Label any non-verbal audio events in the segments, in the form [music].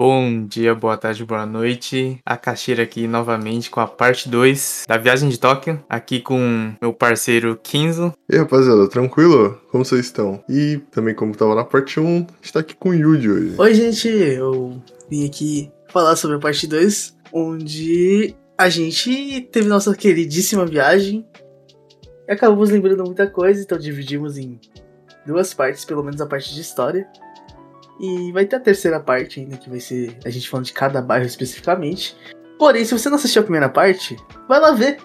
Bom dia, boa tarde, boa noite. A Caixeira aqui novamente com a parte 2 da viagem de Tóquio. Aqui com meu parceiro Kinzo. E aí, rapaziada, tranquilo? Como vocês estão? E também, como tava na parte 1, a gente tá aqui com o Yuji hoje. Oi, gente, eu vim aqui falar sobre a parte 2, onde a gente teve nossa queridíssima viagem e acabamos lembrando muita coisa, então dividimos em duas partes, pelo menos a parte de história. E vai ter a terceira parte ainda, que vai ser a gente falando de cada bairro especificamente. Porém, se você não assistiu a primeira parte, vai lá ver.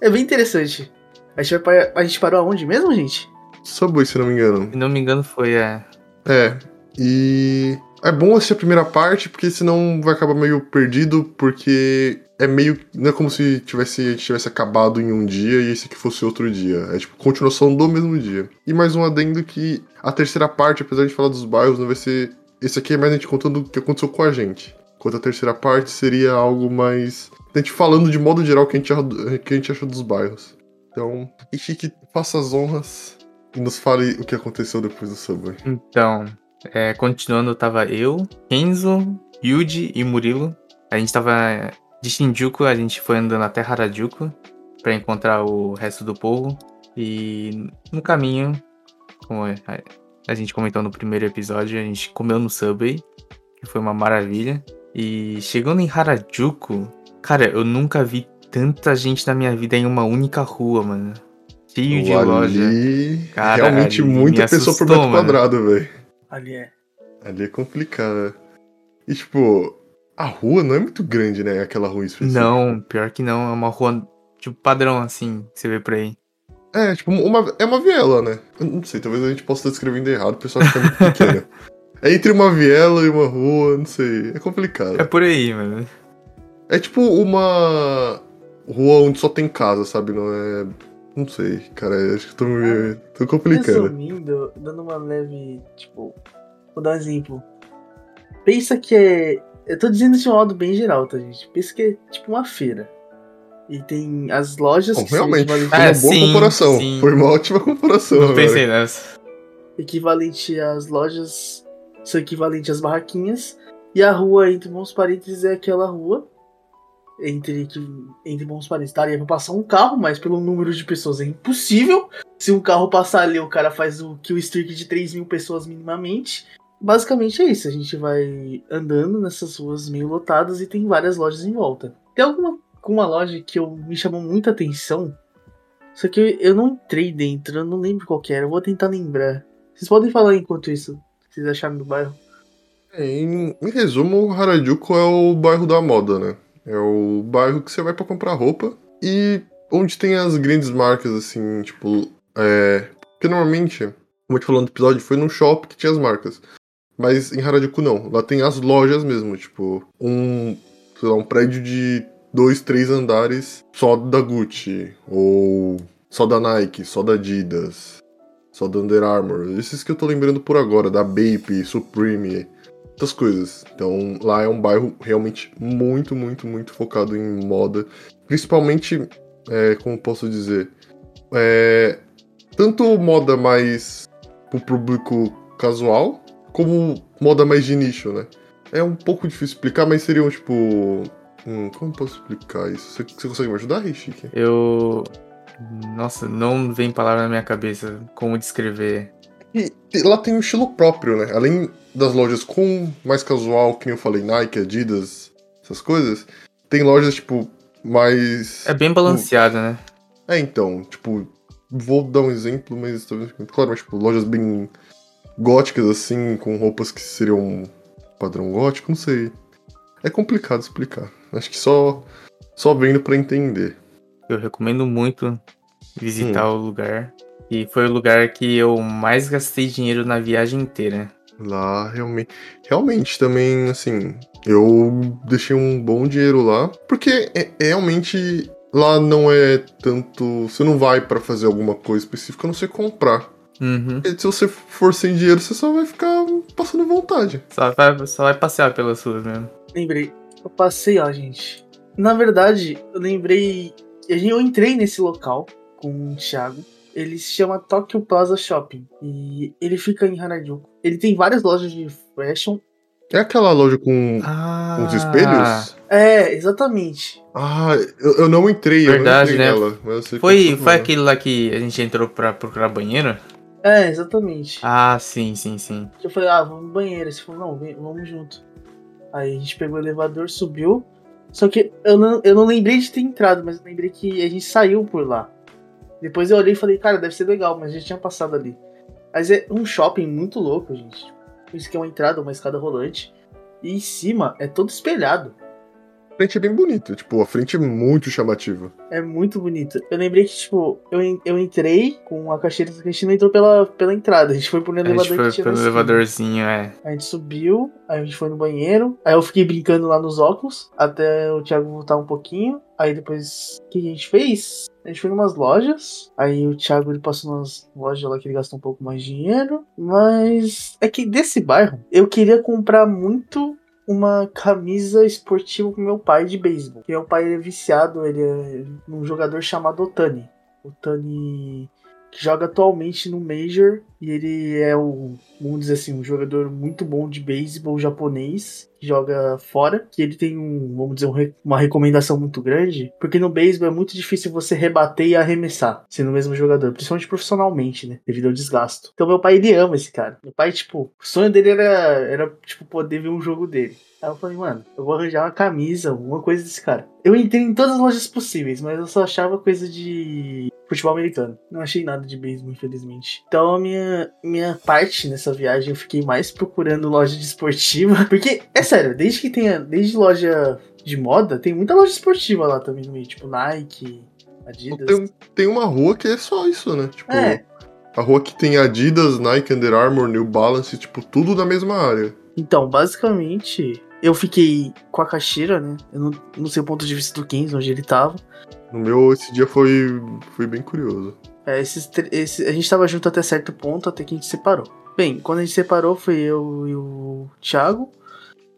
É bem interessante. A gente, vai, a gente parou aonde mesmo, gente? Subway, se não me engano. Se não me engano, foi é. É. E é bom assistir a primeira parte, porque senão vai acabar meio perdido, porque é meio. Não é como se tivesse, tivesse acabado em um dia e esse aqui fosse outro dia. É tipo continuação do mesmo dia. E mais um adendo que a terceira parte, apesar de falar dos bairros, não vai ser. Esse aqui é mais a gente contando o que aconteceu com a gente. Enquanto a terceira parte seria algo mais. A gente falando de modo geral o que a gente, que a gente achou dos bairros. Então, Ishiki, faça as honras e nos fale o que aconteceu depois do Subway. Então, é, continuando, tava eu, Kenzo, Yuji e Murilo. A gente tava de Shinjuku, a gente foi andando até Harajuku para encontrar o resto do povo. E no caminho, como a gente comentou no primeiro episódio, a gente comeu no Subway, que foi uma maravilha. E chegando em Harajuku, cara, eu nunca vi tanta gente na minha vida em uma única rua, mano. Cheio de ali, loja. Cara, realmente ali muita me pessoa por assustou, metro mano. quadrado, velho. Ali é. Ali é complicado. E tipo, a rua não é muito grande, né? Aquela rua específica. Não, pior que não. É uma rua, tipo, padrão, assim, que você vê por aí. É, tipo, uma, é uma viela, né? Eu não sei, talvez a gente possa estar descrevendo errado, o pessoal fica muito pequena. [laughs] É entre uma viela e uma rua, não sei. É complicado. É por aí, mano. É tipo uma rua onde só tem casa, sabe? Não é. Não sei, cara. Acho que tô me. tô complicando. Resumindo, dando uma leve, tipo, vou dar um exemplo. Pensa que é. Eu tô dizendo de um modo bem geral, tá, gente? Pensa que é tipo uma feira. E tem as lojas Bom, que são realmente, foi equivalentes, uma É, boa sim, comparação. sim. Foi uma ótima comparação. Não agora. pensei nessa. equivalente às lojas, são equivalentes às barraquinhas. E a rua, entre bons parênteses, é aquela rua. Entre, entre bons parênteses, daria pra passar um carro, mas pelo número de pessoas é impossível. Se um carro passar ali, o cara faz o kill streak de 3 mil pessoas minimamente. Basicamente é isso, a gente vai andando nessas ruas meio lotadas e tem várias lojas em volta. Tem alguma uma loja que eu, me chamou muita atenção, só que eu, eu não entrei dentro, eu não lembro qual era, eu vou tentar lembrar. Vocês podem falar enquanto isso, vocês acharam do bairro? É, em, em resumo, Harajuku é o bairro da moda, né? É o bairro que você vai pra comprar roupa e onde tem as grandes marcas, assim, tipo. É. Porque normalmente, como a gente falou no episódio, foi num shopping que tinha as marcas. Mas em Harajuku não. Lá tem as lojas mesmo, tipo, um. Sei lá, um prédio de dois, três andares só da Gucci. Ou só da Nike, só da Adidas. Só da Under Armour. Esses que eu tô lembrando por agora, da Bape, Supreme outras coisas. Então lá é um bairro realmente muito, muito, muito focado em moda. Principalmente, é, como posso dizer, é, tanto moda mais pro público casual, como moda mais de nicho, né? É um pouco difícil explicar, mas seriam tipo. Hum, como posso explicar isso? Você, você consegue me ajudar, Rishiki? Eu. Nossa, não vem palavra na minha cabeça como descrever. E lá tem um estilo próprio, né? Além das lojas com mais casual, que nem eu falei, Nike, Adidas, essas coisas, tem lojas, tipo, mais. É bem balanceado, né? É, então, tipo, vou dar um exemplo, mas talvez claro, mas, tipo, lojas bem góticas, assim, com roupas que seriam padrão gótico, não sei. É complicado explicar. Acho que só, só vendo pra entender. Eu recomendo muito visitar o lugar. E foi o lugar que eu mais gastei dinheiro na viagem inteira. Lá, realmente, realmente também, assim, eu deixei um bom dinheiro lá, porque é- realmente lá não é tanto. Você não vai pra fazer alguma coisa específica, a não ser comprar. Uhum. E se você for sem dinheiro, você só vai ficar passando vontade. Só vai, só vai passear pelas ruas mesmo. Lembrei. Eu passei lá, gente. Na verdade, eu lembrei. Eu entrei nesse local com o Thiago. Ele se chama Tokyo Plaza Shopping. E ele fica em Harajuku. Ele tem várias lojas de fashion. É aquela loja com Ah, uns espelhos? É, exatamente. Ah, eu, eu não entrei, Verdade, eu não entrei né? nela. Mas eu sei Foi, foi é. aquele lá que a gente entrou pra procurar banheiro? É, exatamente. Ah, sim, sim, sim. Eu falei, ah, vamos no banheiro. Você falou, não, vem, vamos junto. Aí a gente pegou o elevador, subiu. Só que eu não, eu não lembrei de ter entrado, mas eu lembrei que a gente saiu por lá. Depois eu olhei e falei, cara, deve ser legal, mas a gente tinha passado ali. Mas é um shopping muito louco, gente. Por isso que é uma entrada, uma escada rolante. E em cima é todo espelhado. A frente é bem bonita, tipo, a frente é muito chamativa. É muito bonito. Eu lembrei que, tipo, eu, eu entrei com a que a gente não entrou pela, pela entrada. A gente foi por um A elevador gente que foi tinha pelo elevadorzinho, é. A gente subiu, aí a gente foi no banheiro. Aí eu fiquei brincando lá nos óculos, até o Thiago voltar um pouquinho. Aí depois, o que a gente fez? A gente foi em umas lojas. Aí o Thiago ele passou nas lojas lá que ele gastou um pouco mais de dinheiro. Mas é que desse bairro, eu queria comprar muito uma camisa esportiva pro meu pai de beisebol. Meu pai é viciado, ele é um jogador chamado Otani. Otani que joga atualmente no Major e ele é o, vamos dizer assim, um jogador muito bom de beisebol japonês que joga fora, que ele tem um, vamos dizer, um uma recomendação muito grande, porque no beisebol é muito difícil você rebater e arremessar sendo o mesmo jogador, principalmente profissionalmente, né, devido ao desgasto. Então meu pai ele ama esse cara. Meu pai, tipo, o sonho dele era era tipo poder ver um jogo dele. Aí eu falei, mano, eu vou arranjar uma camisa, alguma coisa desse cara. Eu entrei em todas as lojas possíveis, mas eu só achava coisa de futebol americano. Não achei nada de beisebol, infelizmente. Então a minha, minha parte nessa viagem eu fiquei mais procurando loja de esportiva. [laughs] Porque, é sério, desde que tenha. Desde loja de moda, tem muita loja esportiva lá também no meio, tipo Nike, Adidas. Tem, tem uma rua que é só isso, né? Tipo, É. a rua que tem Adidas, Nike, Under Armour, New Balance, tipo, tudo na mesma área. Então, basicamente, eu fiquei com a caixeira, né? Eu não, não sei o ponto de vista do Kenzo, onde ele tava. No meu, esse dia foi, foi bem curioso. É, esses, esse, a gente tava junto até certo ponto, até que a gente separou. Bem, quando a gente separou foi eu e o Thiago.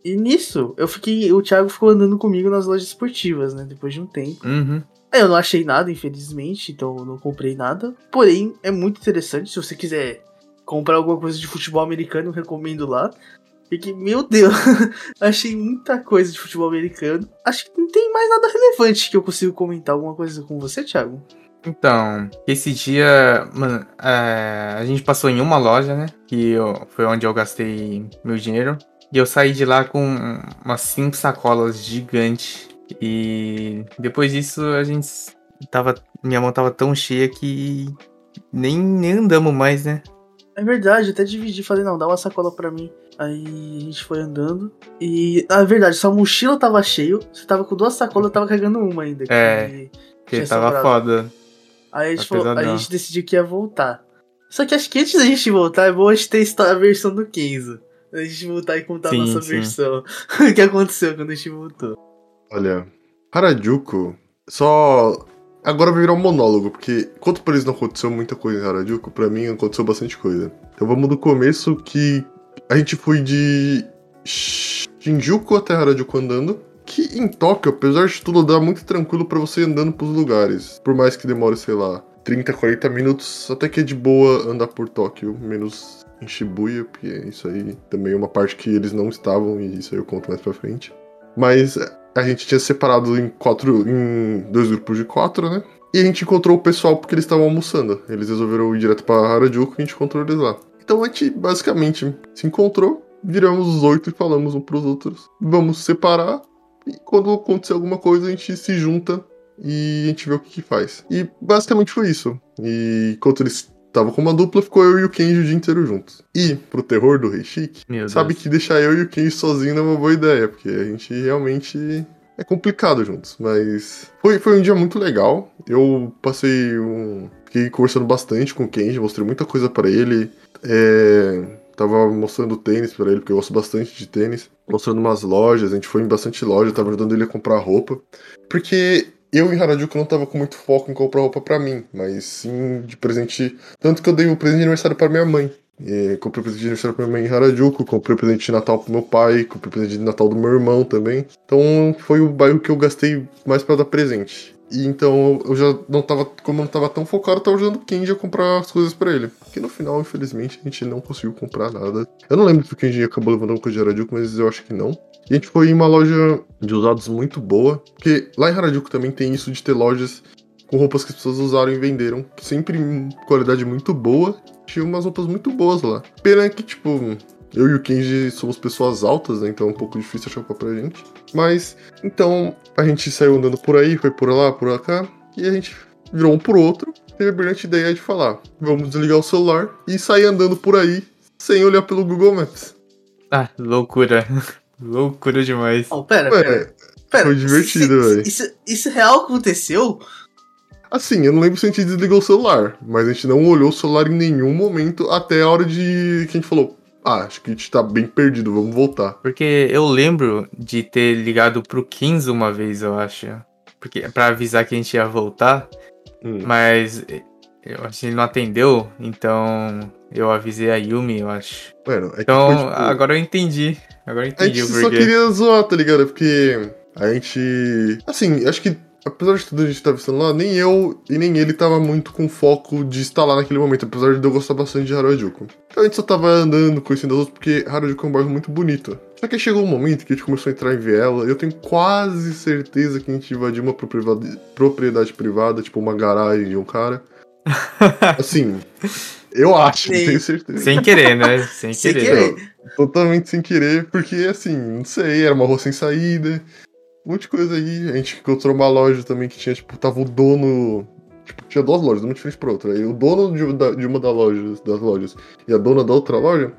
E nisso, eu fiquei. O Thiago ficou andando comigo nas lojas esportivas, né? Depois de um tempo. Uhum. Eu não achei nada, infelizmente, então não comprei nada. Porém, é muito interessante. Se você quiser comprar alguma coisa de futebol americano, eu recomendo lá. Porque, meu Deus, [laughs] achei muita coisa de futebol americano. Acho que não tem mais nada relevante que eu consigo comentar alguma coisa com você, Thiago. Então, esse dia, mano, é, a gente passou em uma loja, né? Que eu- foi onde eu gastei meu dinheiro. E eu saí de lá com umas cinco sacolas gigantes. E depois disso a gente tava. Minha mão tava tão cheia que nem, nem andamos mais, né? É verdade, até dividi, falei, não, dá uma sacola pra mim. Aí a gente foi andando. E, na verdade, sua mochila tava cheio, você tava com duas sacolas, eu tava carregando uma ainda. É. Porque tava sobrado. foda. Aí a gente, falou- a gente decidiu que ia voltar. Só que acho que antes da gente voltar, é bom a gente ter a versão do Kenzo. A gente voltar e contar Sim, a nossa sim. versão. o [laughs] que aconteceu quando a gente voltou. Olha, Harajuku, só. Agora vai virar um monólogo, porque enquanto pra eles não aconteceu muita coisa em Harajuku, pra mim aconteceu bastante coisa. Então vamos do começo que a gente foi de Shinjuku até Harajuku andando. Que em Tóquio, apesar de tudo, dá muito tranquilo pra você ir andando pros lugares. Por mais que demore, sei lá, 30, 40 minutos, até que é de boa andar por Tóquio, menos em Shibuya, porque isso aí também é uma parte que eles não estavam, e isso aí eu conto mais pra frente. Mas a gente tinha separado em quatro. em dois grupos de quatro, né? E a gente encontrou o pessoal porque eles estavam almoçando. Eles resolveram ir direto pra Harajuku e a gente encontrou eles lá. Então a gente basicamente se encontrou, viramos os oito e falamos um pros outros. Vamos separar. E quando acontecer alguma coisa, a gente se junta e a gente vê o que, que faz. E basicamente foi isso. E enquanto eles estavam com uma dupla, ficou eu e o Kenji o dia inteiro juntos. E, pro terror do Rei Chique, Meu sabe Deus. que deixar eu e o Kenji sozinho não é uma boa ideia, porque a gente realmente é complicado juntos. Mas foi, foi um dia muito legal. Eu passei um. Fiquei conversando bastante com o Kenji, mostrei muita coisa pra ele. É, Tava mostrando tênis pra ele, porque eu gosto bastante de tênis. Mostrando umas lojas, a gente foi em bastante loja, tava ajudando ele a comprar roupa. Porque eu em Harajuku não tava com muito foco em comprar roupa pra mim, mas sim de presente. Tanto que eu dei um presente de aniversário pra minha mãe. E comprei presente de aniversário pra minha mãe em Harajuku, comprei presente de Natal pro meu pai, comprei presente de Natal do meu irmão também. Então foi o bairro que eu gastei mais pra dar presente. E então eu já não tava, como não tava tão focado, eu tava ajudando o Kenji a comprar as coisas pra ele. Que no final, infelizmente, a gente não conseguiu comprar nada. Eu não lembro se o Kenji acabou levando alguma coisa de Harajuku, mas eu acho que não. E a gente foi em uma loja de usados muito boa, porque lá em Harajuku também tem isso de ter lojas com roupas que as pessoas usaram e venderam, sempre em qualidade muito boa. Tinha umas roupas muito boas lá. Pena que, tipo, eu e o Kenji somos pessoas altas, né? Então é um pouco difícil achar roupa pra gente. Mas, então, a gente saiu andando por aí, foi por lá, por cá, e a gente virou um pro outro. Teve a brilhante ideia de falar: vamos desligar o celular e sair andando por aí sem olhar pelo Google Maps. Ah, loucura. [laughs] loucura demais. Oh, pera, Ué, pera. pera. foi divertido, velho. Isso, isso real aconteceu? Assim, eu não lembro se a gente desligou o celular, mas a gente não olhou o celular em nenhum momento até a hora de que a gente falou: ah, acho que a gente tá bem perdido, vamos voltar. Porque eu lembro de ter ligado pro 15 uma vez, eu acho. Porque, pra avisar que a gente ia voltar, Hum. mas eu acho que ele não atendeu, então eu avisei a Yumi, eu acho. Mano, é que Então, foi, tipo, agora eu entendi. Agora eu A entendi gente o só porquê. queria zoar, tá ligado? Porque a gente. Assim, acho que apesar de tudo a gente tava estando lá, nem eu e nem ele tava muito com foco de estar lá naquele momento, apesar de eu gostar bastante de Harajuku. Então a gente só tava andando, conhecendo as outras, porque Harajuku é um bairro muito bonito. Só que chegou um momento que a gente começou a entrar em viela, e eu tenho quase certeza que a gente invadiu uma propriedade, privada, tipo uma garagem de um cara. [laughs] Assim, eu acho, Sim. tenho certeza. Sem querer, né? Sem, Sem querer. querer. Totalmente sem querer, porque assim, não sei, era uma rua sem saída, um monte de coisa aí. A gente encontrou uma loja também que tinha, tipo, tava o dono. Tipo, tinha duas lojas, uma de frente pra outra. Aí o dono de, da- de uma das lojas, das lojas e a dona da outra loja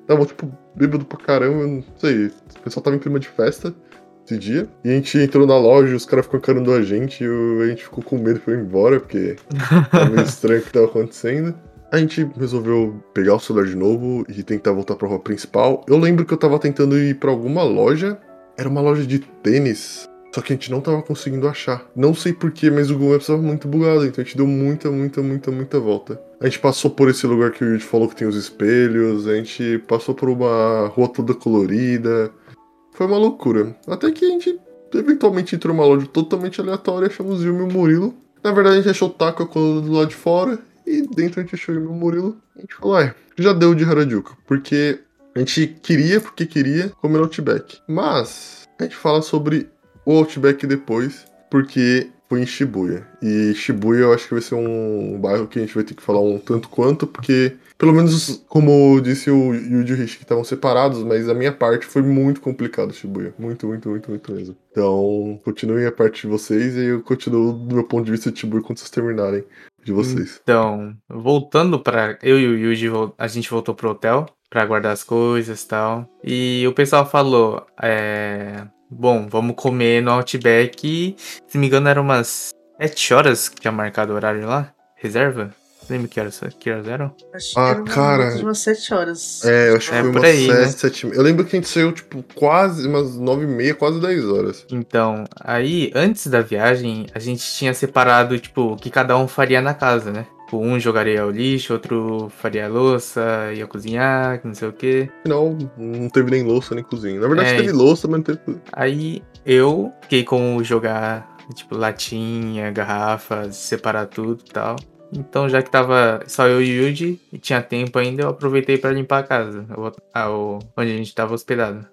estavam, tipo, bêbado pra caramba, não sei. O pessoal tava em clima de festa esse dia. E a gente entrou na loja, os caras ficam encarando a gente, e a gente ficou com medo e foi embora, porque tava meio [laughs] estranho o que tava acontecendo. A gente resolveu pegar o celular de novo e tentar voltar pra rua principal. Eu lembro que eu tava tentando ir pra alguma loja. Era uma loja de tênis. Só que a gente não tava conseguindo achar. Não sei porquê, mas o Google Maps tava muito bugado. Então a gente deu muita, muita, muita, muita volta. A gente passou por esse lugar que o Yuji falou que tem os espelhos. A gente passou por uma rua toda colorida. Foi uma loucura. Até que a gente eventualmente entrou numa loja totalmente aleatória. Achamos o Murilo. Na verdade, a gente achou o Taco do lado de fora. E dentro a gente achou o Murilo. A gente falou, é, já deu de Harajuku. Porque a gente queria, porque queria, comer Outback. Mas a gente fala sobre o Outback depois, porque foi em Shibuya. E Shibuya eu acho que vai ser um bairro que a gente vai ter que falar um tanto quanto, porque, pelo menos, como disse o Yuji e o Rishi, que estavam separados, mas a minha parte foi muito complicado, Shibuya. Muito, muito, muito, muito mesmo. Então, continuem a parte de vocês e eu continuo do meu ponto de vista de Shibuya quando vocês terminarem de vocês. Então, voltando pra. Eu e o Yuji, a gente voltou pro hotel pra guardar as coisas e tal. E o pessoal falou: é. Bom, vamos comer no Outback. e, Se me engano, eram umas 7 horas que tinha marcado o horário lá. Reserva? Lembra que horas, que horas eram? Acho Ah, que era cara. umas 7 horas. É, eu acho que É, foi por umas aí, né? 7, 7 Eu lembro que a gente saiu, tipo, quase umas 9 e meia, quase 10 horas. Então, aí, antes da viagem, a gente tinha separado, tipo, o que cada um faria na casa, né? Tipo, um jogaria o lixo, outro faria a louça, ia cozinhar, que não sei o quê. Afinal, não teve nem louça nem cozinha. Na verdade, É. teve louça, mas não teve cozinha. Aí eu fiquei com o jogar, tipo, latinha, garrafa, separar tudo e tal. Então, já que tava só eu e o Yuji e tinha tempo ainda, eu aproveitei pra limpar a casa, o- a- o- onde a gente tava hospedado.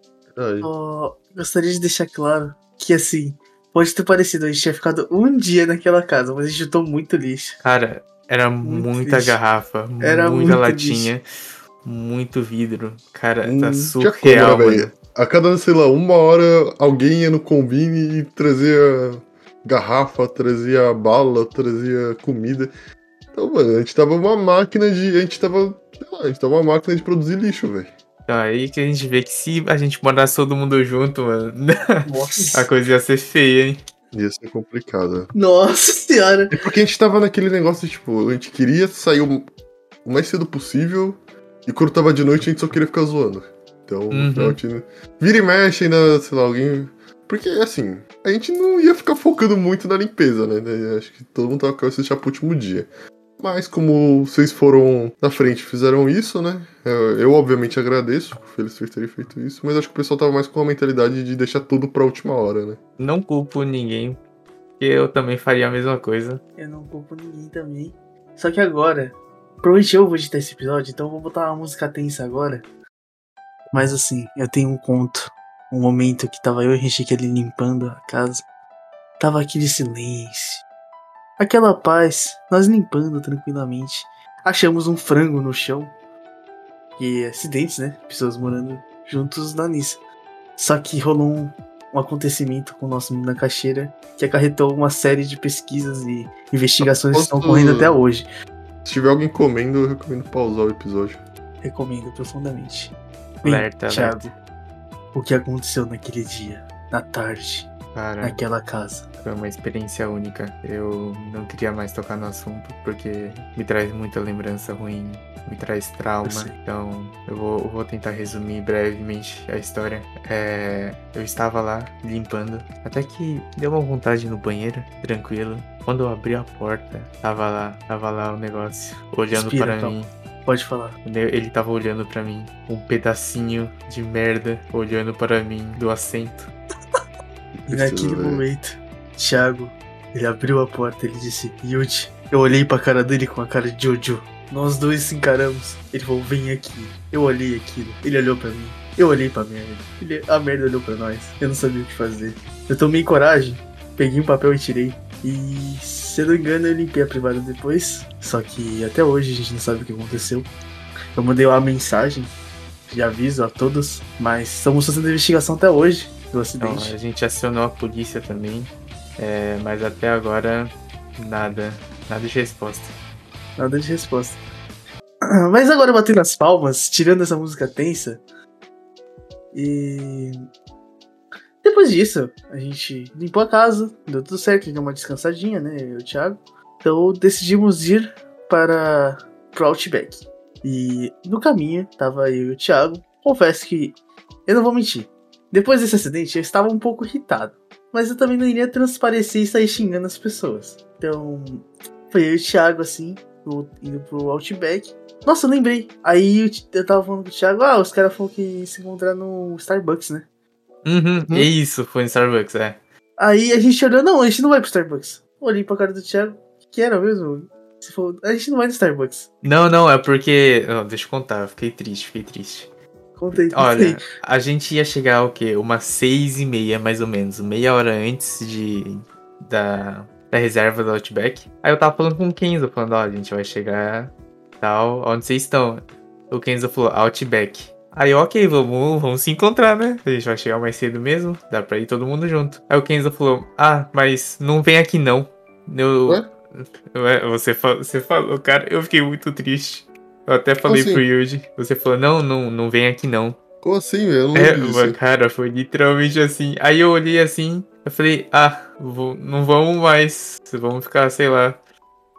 Ó, gostaria de deixar claro que, assim, pode ter parecido, a gente tinha ficado um dia naquela casa, mas a gente juntou muito lixo. Cara, era Muito muita lixo. garrafa, Era muita latinha, muito vidro. Cara, Hum, tá surreal, né, mano. velho? A cada, sei lá, uma hora, alguém ia no combine e trazia garrafa, trazia bala, trazia comida. Então, mano, a gente tava uma máquina de. A gente tava. Sei lá, a gente tava uma máquina de produzir lixo, velho. Então, aí que a gente vê que se a gente morasse todo mundo junto, mano, [laughs] a coisa ia ser feia, hein? Ia ser complicado. Nossa senhora. E porque a gente tava naquele negócio, tipo, a gente queria sair o mais cedo possível, e quando tava de noite a gente só queria ficar zoando. Então, Uhum. então a gente vira e mexe ainda, sei lá, alguém. Porque, assim, a gente não ia ficar focando muito na limpeza, né? Acho que todo mundo tava com a cabeça deixar pro último dia. Mas como vocês foram na frente e fizeram isso, né? Eu, eu, obviamente agradeço por eles terem feito isso, mas acho que o pessoal tava mais com a mentalidade de deixar tudo pra última hora, né? Não culpo ninguém que eu também faria a mesma coisa. Eu não culpo ninguém também. Só que agora, provavelmente eu vou editar esse episódio, então eu vou botar uma música tensa agora. Mas assim, eu tenho um conto, um momento que tava eu e o Henrique ali limpando a casa. Tava aquele silêncio. Aquela paz, nós limpando tranquilamente. Achamos um frango no chão. E acidentes, né? Pessoas morando juntos na Nissa. Só que rolou um, um acontecimento com o nosso menino na caixeira que acarretou uma série de pesquisas e investigações que estão Posso- ocorrendo até hoje. Se tiver alguém comendo, eu recomendo pausar o episódio. Recomendo profundamente. Bem, Alerta, Thiago, o que aconteceu naquele dia, na tarde, Cara, naquela casa? foi uma experiência única. Eu não queria mais tocar no assunto porque me traz muita lembrança ruim, me traz trauma. Eu. Então eu vou, eu vou tentar resumir brevemente a história. É, eu estava lá limpando, até que deu uma vontade no banheiro, tranquilo. Quando eu abri a porta, tava lá, tava lá o negócio, olhando Respira, para então. mim. Pode falar. Ele tava olhando pra mim, um pedacinho de merda olhando para mim do assento. E Isso, naquele momento, Thiago, ele abriu a porta, ele disse, Yuji. Eu olhei pra cara dele com a cara de Jojo. Nós dois se encaramos. Ele falou, vem aqui. Eu olhei aquilo. Ele olhou pra mim. Eu olhei pra merda. Ele- a merda olhou pra nós. Eu não sabia o que fazer. Eu tomei coragem, peguei um papel e tirei. E se eu não engano, eu limpei a privada depois. Só que até hoje a gente não sabe o que aconteceu. Eu mandei uma mensagem de aviso a todos, mas estamos fazendo investigação até hoje do Então, acidente. a gente acionou a polícia também, é, mas até agora nada, nada de resposta. Nada de resposta. [clears throat] Mas agora batendo as palmas, tirando essa música tensa. E. Depois disso, a gente limpou a casa, deu tudo certo, deu uma descansadinha, né? Eu e o Thiago. Então decidimos ir para pro Outback. E no caminho, tava eu e o Thiago. Confesso que eu não vou mentir. Depois desse acidente, eu estava um pouco irritado. Mas eu também não iria transparecer e sair xingando as pessoas. Então, foi eu e o Thiago assim, indo pro Outback. Nossa, eu lembrei. Aí eu, tava falando com o Thiago, ah, os caras falaram que ia se encontrar no Starbucks, né? Uhum, Hum? é isso, foi no Starbucks, é. Aí a gente olhou, não, a gente não vai pro Starbucks. Olhei pra cara do Thiago, o que era mesmo? Você falou, a gente não vai no Starbucks. Não, não, é porque. não, deixa eu contar, eu fiquei triste, fiquei triste. Contei, contei. Olha, a gente ia chegar o quê? Umas seis e meia, mais ou menos. Meia hora antes de da, da reserva do Outback. Aí eu tava falando com o Kenzo, falando, ó, a gente vai chegar tal, onde vocês estão? O Kenzo falou, Outback. Aí, ok, vamos, vamos se encontrar, né? A gente vai chegar mais cedo mesmo, dá pra ir todo mundo junto. Aí o Kenzo falou, ah, mas não vem aqui não. Eu, Ué? Você, você falou, cara, eu fiquei muito triste. Eu até falei assim? pro Yuji. Você falou, não, não, não vem aqui não. Como assim, velho? Eu não É, disso. mano, cara, foi literalmente assim. Aí eu olhei assim, eu falei, ah, vou- não vamos mais. Vamos ficar, sei lá,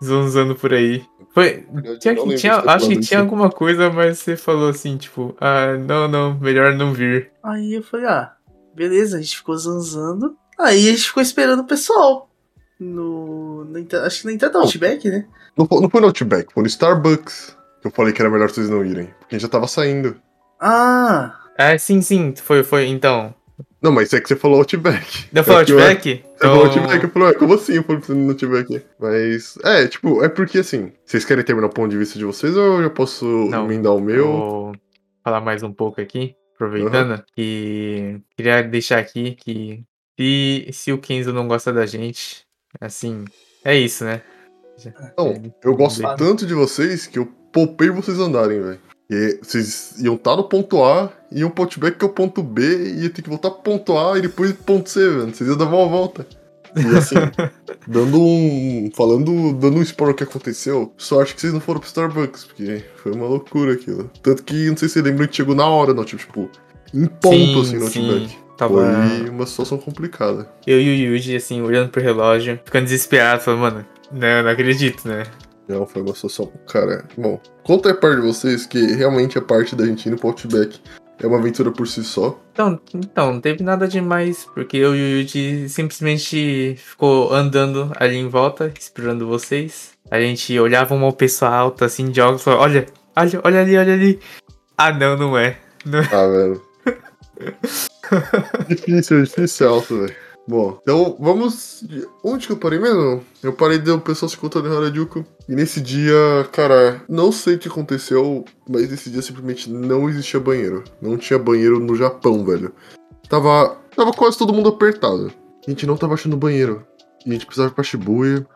zonzando por aí. Foi. Tinha, lembro tinha- acho que tinha alguma coisa, mas você falou assim, tipo, ah, não, não, melhor não vir. Aí eu falei, ah, beleza, a gente ficou zanzando. Aí a gente ficou esperando o pessoal. No. entra- acho que na entrada do Outback, né? Não, foi- não foi no Outback, foi no Starbucks. Que eu falei que era melhor vocês não irem. Porque a gente já tava saindo. Ah! Ah, sim, sim, foi, foi, então. Não, mas é que você falou Outback. É eu- Outback? Você Então, falou Outback, eu falei, ué, como assim eu falei pra você não Outback? Mas, é, tipo, é porque assim, vocês querem terminar o ponto de vista de vocês ou eu já posso Não, emendar o meu? Vou falar mais um pouco aqui, aproveitando. E queria deixar aqui que se, se o Kenzo não gosta da gente, assim, é isso, né? Não, eu gosto tanto de vocês que eu poupei vocês andarem, velho. E vocês iam estar no ponto A, iam pro Outback que é o ponto B, e ia ter que voltar pro ponto A e depois pro ponto C, velho. Vocês iam dar uma volta. E assim, [laughs] dando um. Falando, dando um spoiler que aconteceu, sorte que vocês não foram pro Starbucks, porque foi uma loucura aquilo. Tanto que, não sei se você lembra que chegou na hora, não, tipo, em ponto, Sim, assim, no sim. Outback. Tava Foi uma situação complicada. eu e o Yuji, assim, olhando pro relógio, ficando desesperado, falando, mano, não, não acredito, né? Não, foi uma situação. Cara, bom, conta a parte de vocês que realmente a parte da gente indo pro Outback é uma aventura por si só. Então, então, não teve nada demais, porque eu e o Yuji simplesmente ficou andando ali em volta, esperando vocês. A gente olhava uma pessoa alta, assim, de óculos, e falava, olha, olha, olha ali, olha ali. Ah, não, não é. Ah, velho. [laughs] difícil, difícil ser alto, velho. Bom, então vamos. Onde que eu parei mesmo? Eu parei de o pessoal se contando em Harajuku. E nesse dia, cara, não sei o que aconteceu, mas nesse dia simplesmente não existia banheiro. Não tinha banheiro no Japão, velho. Tava. Tava quase todo mundo apertado. A gente não tava achando banheiro. E a gente precisava ir pra Shibuya.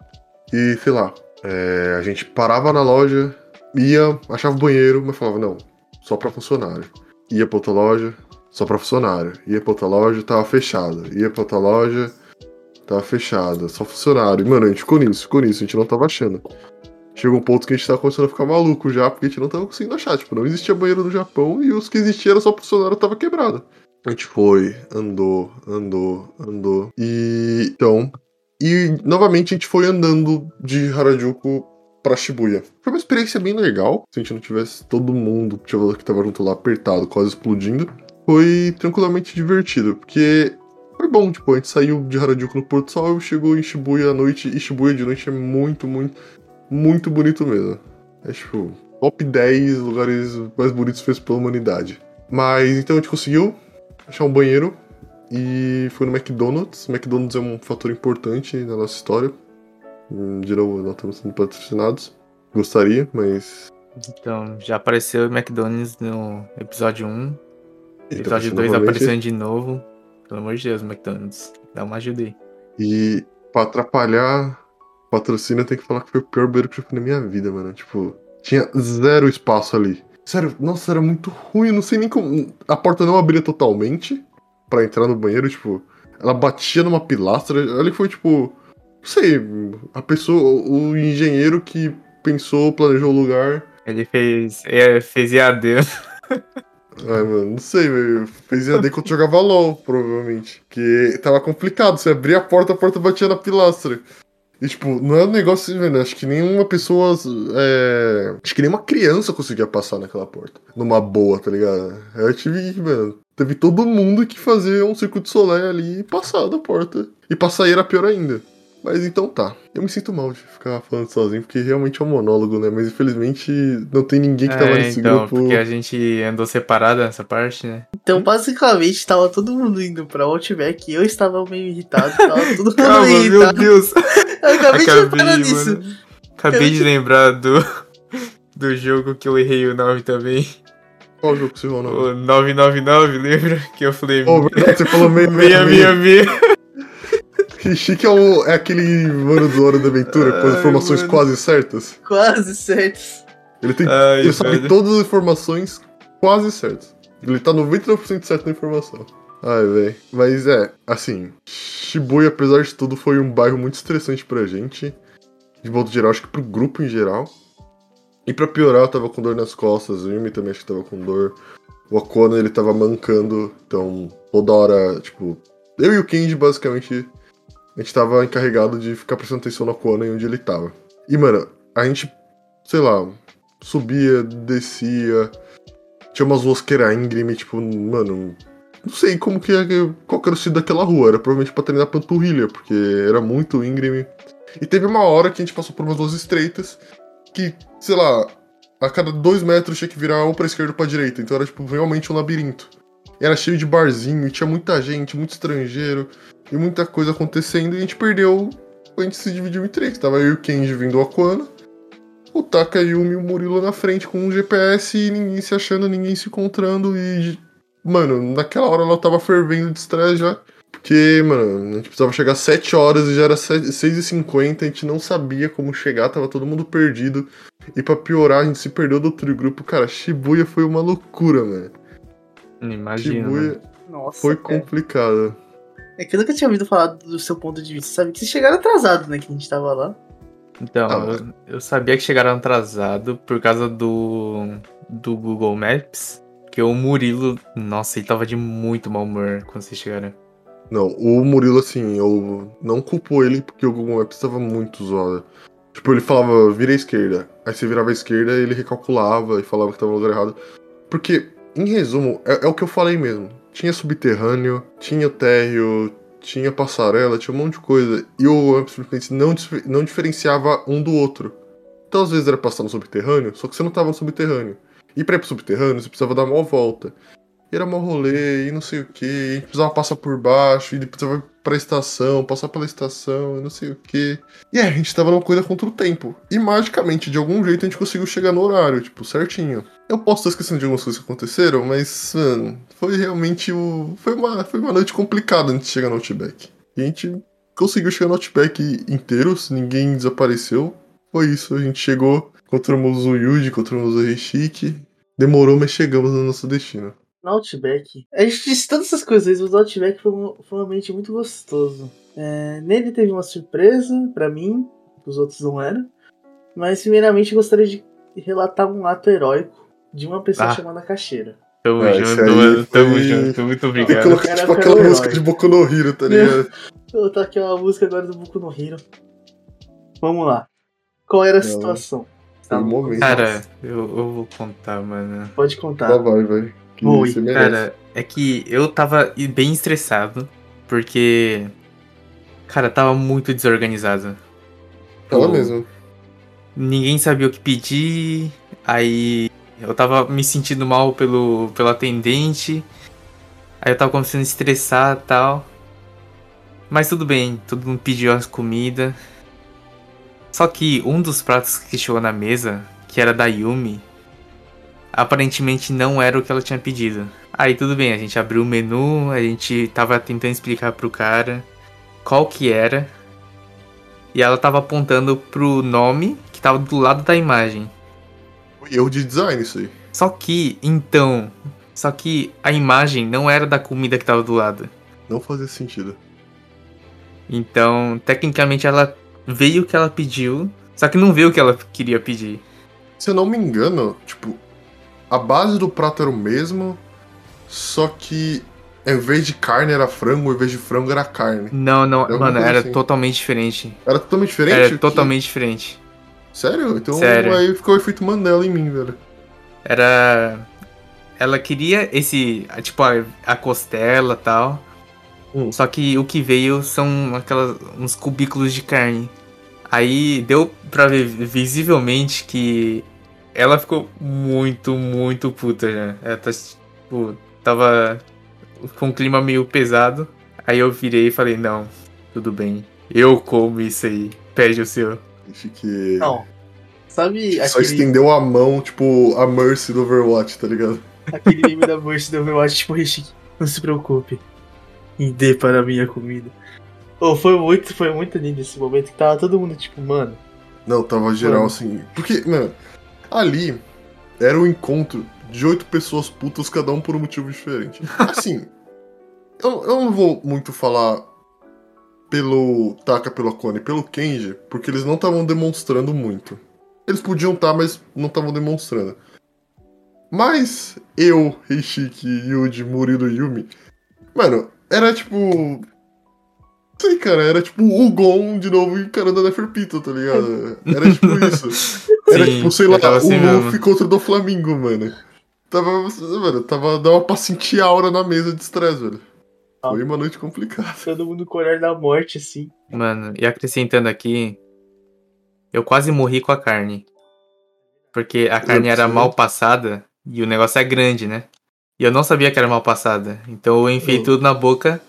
E, sei lá, é, a gente parava na loja, ia, achava o banheiro, mas falava, não, só pra funcionário. Ia pra outra loja, só pra funcionário. Ia pra outra loja, tava fechada. Ia pra outra loja, tava fechada. Só funcionário. E, mano, a gente ficou nisso, ficou nisso, a gente não tava achando. Chegou um ponto que a gente tava começando a ficar maluco já, porque a gente não tava conseguindo achar. Tipo, não existia banheiro no Japão e os que existiam era só funcionário tava quebrado. A gente foi, andou, andou, andou. E então. E novamente a gente foi andando de Harajuku pra Shibuya. Foi uma experiência bem legal. Se a gente não tivesse todo mundo que tava junto lá apertado, quase explodindo. Foi tranquilamente divertido, porque foi bom, tipo, a gente saiu de Harajuku no Porto Sol, chegou em Shibuya à noite, e Shibuya de noite é muito, muito, muito bonito mesmo. É tipo, top 10 lugares mais bonitos feitos pela humanidade. Mas então a gente conseguiu achar um banheiro e foi no McDonald's. McDonald's é um fator importante na nossa história. Hum, De novo, não estamos sendo patrocinados. Gostaria, mas. Então, já apareceu o McDonald's no episódio 1. Tá Episódio aparecendo 2 novamente. aparecendo de novo. Pelo amor de Deus, McDonald's. Dá uma ajuda aí. E pra atrapalhar patrocínio, eu tenho que falar que foi o pior banheiro que eu fui na minha vida, mano. Tipo, tinha zero espaço ali. Sério, nossa, era muito ruim. Eu não sei nem como. A porta não abria totalmente pra entrar no banheiro, tipo. Ela batia numa pilastra. Ali foi tipo. Não sei. A pessoa. O engenheiro que pensou, planejou o lugar. Ele fez, é, fez EAD. [laughs] Ai, mano, não sei, velho. Fez EAD quando jogava LOL, provavelmente. Que tava complicado. Você abria a porta, a porta batia na pilastra. E, tipo, não é um negócio, velho. Acho que nenhuma pessoa. É... Acho que nenhuma criança conseguia passar naquela porta. Numa boa, tá ligado? Eu tive, mano. Teve todo mundo que fazer um circuito solé ali e passar da porta. E pra sair era pior ainda. Mas então tá. Eu me sinto mal de ficar falando sozinho, porque realmente é um monólogo, né? Mas infelizmente não tem ninguém que tava É, nesse então, grupo. porque a gente andou separado nessa parte, né? Então, basicamente, tava todo mundo indo pra Outback e eu estava meio irritado. Tava [laughs] todo mundo Calma, meio meu irritado. Deus. [laughs] Eu acabei, de reparar nisso. mano. Acabei de lembrar do, [laughs] do jogo que eu errei o nome também. Qual jogo que você rolou? O 999, lembra? Que eu falei. Oh, você falou meio, meia, meia, meia. Que chique é, o, é aquele mano do Hora da Aventura com as informações mano. quase certas. Quase certo. Ele, tem, Ai, ele sabe velho. todas as informações quase certas. Ele tá 99% certo na informação. Ai, velho. Mas é, assim, Shibuya, apesar de tudo, foi um bairro muito estressante pra gente. De modo geral, acho que pro grupo em geral. E pra piorar, eu tava com dor nas costas, o Yumi também acho que tava com dor. O Akona, ele tava mancando, então toda hora, tipo... Eu e o Kenji, basicamente, a gente tava encarregado de ficar prestando atenção no Akona e onde ele tava. E, mano, a gente, sei lá, subia, descia... Tinha umas ruas que era íngreme, tipo, mano... Não sei como que... Qual que era o sentido daquela rua, era provavelmente pra treinar panturrilha, porque era muito íngreme. E teve uma hora que a gente passou por umas ruas estreitas, que, sei lá, a cada dois metros tinha que virar ou pra esquerda ou pra direita. Então era, tipo, realmente um labirinto. Era cheio de barzinho, tinha muita gente, muito estrangeiro, e muita coisa acontecendo, e a gente perdeu. A gente se dividiu em três. Tava eu e o Kenji vindo ao Aquana, o Taka, Yumi e o Murilo na frente com um GPS e ninguém se achando, ninguém se encontrando. E, mano, naquela hora ela tava fervendo de estresse já. Porque, mano, a gente precisava chegar às 7 horas e já era 6h50, a gente não sabia como chegar, tava todo mundo perdido. E pra piorar, a gente se perdeu do outro grupo. Cara, Shibuya foi uma loucura, mano. Imagina. Shibuya mano. Nossa, foi cara. complicado. É que eu nunca tinha ouvido falar do seu ponto de vista, sabe? Que vocês chegaram atrasados, né? Que a gente tava lá. Então, Ah, eu, eu sabia que chegaram atrasado por causa do, do Google Maps. Que o Murilo, nossa, ele tava de muito mau humor quando vocês chegaram. Não, o Murilo, assim, eu não culpo ele porque o Google Maps tava muito zoado. Tipo, ele falava, vira à esquerda. Aí você virava à esquerda ele recalculava e falava que tava no lugar errado. Porque, em resumo, é, é o que eu falei mesmo. Tinha subterrâneo, tinha térreo, tinha passarela, tinha um monte de coisa. E o Maps simplesmente não, não diferenciava um do outro. Então, às vezes era passar no subterrâneo, só que você não tava no subterrâneo. E pra ir pro subterrâneo, você precisava dar uma volta. Era mó rolê, e não sei o que, a gente precisava passar por baixo, e depois vai pra estação, passar pela estação, e não sei o que. E aí, a gente tava numa coisa contra o tempo. E magicamente, de algum jeito, a gente conseguiu chegar no horário, tipo, certinho. Eu posso estar esquecendo de algumas coisas que aconteceram, mas, mano, foi realmente o. Foi uma, foi uma noite complicada antes de chegar no Outback. E a gente conseguiu chegar no Outback inteiro, ninguém desapareceu. Foi isso, a gente chegou, encontramos o Yuji, encontramos o Rishiki. Demorou, mas chegamos no nosso destino. No Outback. A gente disse todas essas coisas, mas o Outback foi um, foi um ambiente muito gostoso. É, nele teve uma surpresa pra mim, os outros não eram. Mas primeiramente eu gostaria de relatar um ato heróico de uma pessoa Ah. chamada Caixeira. Tamo Ah, junto, mano. Tamo foi- junto. Muito Tem que obrigado. colocar Cara, tipo aquela música herói. de Boku no Hero, tá ligado? [laughs] Vou botar aqui uma música agora do Boku no Hero. Vamos lá. Qual era a Não. situação? Tá um momento. Cara, eu, eu vou contar, mano. Pode contar. Lá vai, vai. Que Oi, você merece. Cara, é que eu tava bem estressado, porque. Cara, tava muito desorganizado. Fala Eu- mesmo. Ninguém sabia o que pedir, aí eu tava me sentindo mal pelo, pelo atendente, aí eu tava começando a estressar e tal. Mas tudo bem, todo mundo pediu as comidas. Só que um dos pratos que chegou na mesa, que era da Yumi, aparentemente não era o que ela tinha pedido. Aí tudo bem, a gente abriu o menu, a gente tava tentando explicar pro cara qual que era. E ela tava apontando pro nome que tava do lado da imagem. Erro de design isso aí. Só que, então. Só que a imagem não era da comida que tava do lado. Não fazia sentido. Então, tecnicamente ela veio o que ela pediu, só que não veio o que ela queria pedir. Se eu não me engano, tipo, a base do prato era o mesmo, só que em vez de carne era frango, em vez de frango era carne. Não, não, Alguma mano, era assim. totalmente diferente. Era totalmente diferente? Era Que- totalmente diferente. Sério? Então Sério. aí ficou o efeito Mandela em mim, velho. Era. Ela queria esse. Tipo, a, a costela e tal. Hum. Só que o que veio são aquelas, uns cubículos de carne. Aí deu pra ver visivelmente que ela ficou muito, muito puta já. Ela tá, tipo, tava com um clima meio pesado. Aí eu virei e falei, não, tudo bem. Eu como isso aí. Pede o seu. Acho que. Não. Sabe Só aquele, estendeu a mão, tipo, a Mercy do Overwatch, tá ligado? aquele meme da Burst do Overwatch, tipo, Rishiki, não se preocupe. E dê para a minha comida. Oh, foi muito, foi muito lindo esse momento que tava todo mundo tipo, mano. Não, tava geral Mano. assim. Porque, mano, ali era o encontro de oito pessoas putas, cada um por um motivo diferente. [laughs] Assim, eu, eu não vou muito falar pelo Taka, pelo Akone, pelo Kenji, porque eles não estavam demonstrando muito. Eles podiam estar, mas não estavam demonstrando. Mas eu, Reishiki, Yuji, Murilo e Yumi, mano, era tipo. Sei, cara, era tipo o Gon de novo encarando a Neferpito, tá ligado? Era tipo isso. [laughs] Era Sim, tipo, sei eu lá, assim o mesmo. Luffy contra o do Flamengo, mano. Tava, mano, tava dava pra sentir aura na mesa de estresse, velho. Ah. Foi uma noite complicada. Todo mundo com o olhar da morte, assim. Mano, e acrescentando aqui, eu quase morri com a carne. Porque a carne era sim. mal passada e o negócio é grande, né? E eu não sabia que era mal passada. Então eu enfiei Oh. tudo na boca.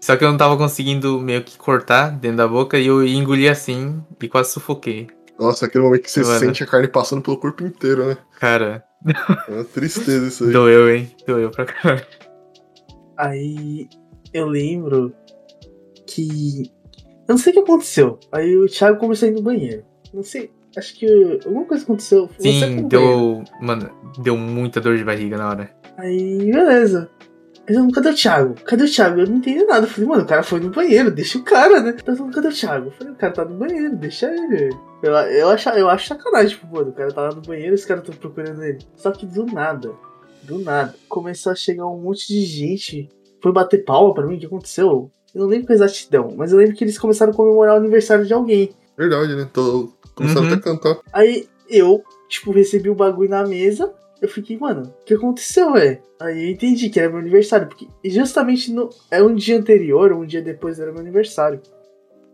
Só que eu não tava conseguindo meio que cortar dentro da boca e eu engoli assim e quase sufoquei. Nossa, aquele momento que você Mano. sente a carne passando pelo corpo inteiro, né? Cara, É uma tristeza isso aí. doeu, hein? Doeu pra caralho. Aí eu lembro que. Eu não sei o que aconteceu. Aí o Thiago começou a ir no banheiro. Não sei. Acho que alguma coisa aconteceu. Sim, deu. Mano, deu muita dor de barriga na hora. Aí, beleza. Aí eu, cadê o Thiago? Cadê o Thiago? Eu não entendi nada. Eu falei, mano, o cara foi no banheiro, deixa o cara, né? Tá falando, cadê o Thiago? Eu falei, o cara tá no banheiro, deixa ele. Eu, eu, acho, eu acho sacanagem, tipo, mano, o cara tá lá no banheiro e os caras tão procurando ele. Só que do nada, do nada, começou a chegar um monte de gente. Foi bater palma pra mim, o que aconteceu? Eu não lembro com exatidão, mas eu lembro que eles começaram a comemorar o aniversário de alguém. Verdade, né? Tô começando Uhum. até a cantar. Aí eu, tipo, recebi o bagulho na mesa. Eu fiquei, mano, o que aconteceu, velho? Aí eu entendi que era meu aniversário, porque justamente no, é um dia anterior, ou um dia depois era meu aniversário.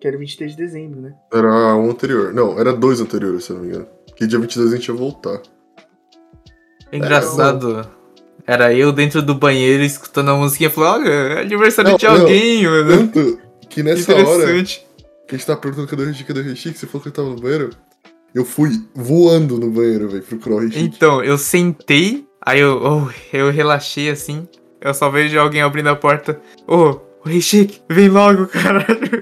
Que era 23 de dezembro, né? Era um anterior. Não, era dois anteriores, se eu não me engano. Que dia 22 a gente ia voltar. É engraçado. Era eu dentro do banheiro escutando a musiquinha e falando, olha, é aniversário Não, de não. alguém, mano. Tanto que nessa hora que a gente tava perguntando cadê o Richique, cadê o Richique, você falou que eu tava no banheiro. Eu fui voando no banheiro, velho, procurar o Richique. Então, eu sentei, aí eu, oh, eu relaxei assim. Eu só vejo alguém abrindo a porta. Ô, oh, Rei Chique, vem logo, caralho.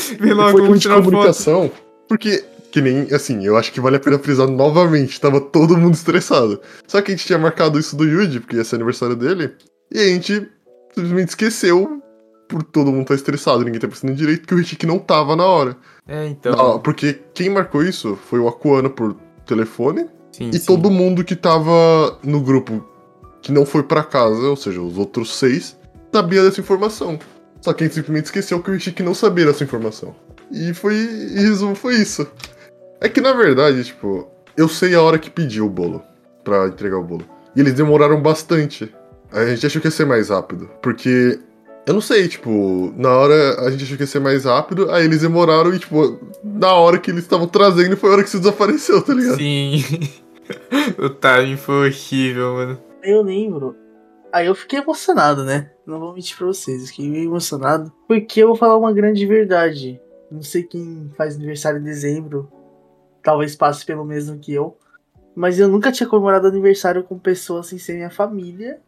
[laughs] vem logo, de tirar foto. comunicação, porque, que nem, assim, eu acho que vale a pena frisar [laughs] novamente, tava todo mundo estressado. Só que a gente tinha marcado isso do Yuji, porque ia ser aniversário dele, e a gente simplesmente esqueceu, por todo mundo tá estressado, ninguém tá pensando direito, que o Richique não tava na hora. É, então. Não, porque quem marcou isso foi o Akuano por telefone, sim, e sim. todo mundo que tava no grupo que não foi pra casa, ou seja, os outros seis, sabia dessa informação. Só que a gente simplesmente esqueceu que o Ishiki não sabia dessa informação. E foi. E resumo foi isso. É que na verdade, tipo, eu sei a hora que pediu o bolo pra entregar o bolo. E eles demoraram bastante. A gente achou que ia ser mais rápido. Porque. Eu não sei, tipo, na hora a gente achou que ia ser mais rápido, aí eles demoraram e, tipo, na hora que eles estavam trazendo foi a hora que você desapareceu, tá ligado? Sim. [laughs] o timing foi horrível, mano. Eu lembro. Aí eu fiquei emocionado, né? Não vou mentir pra vocês, eu fiquei meio emocionado. Porque eu vou falar uma grande verdade. Não sei quem faz aniversário em dezembro. Talvez passe pelo mesmo que eu. Mas eu nunca tinha comemorado aniversário com pessoas sem ser minha família.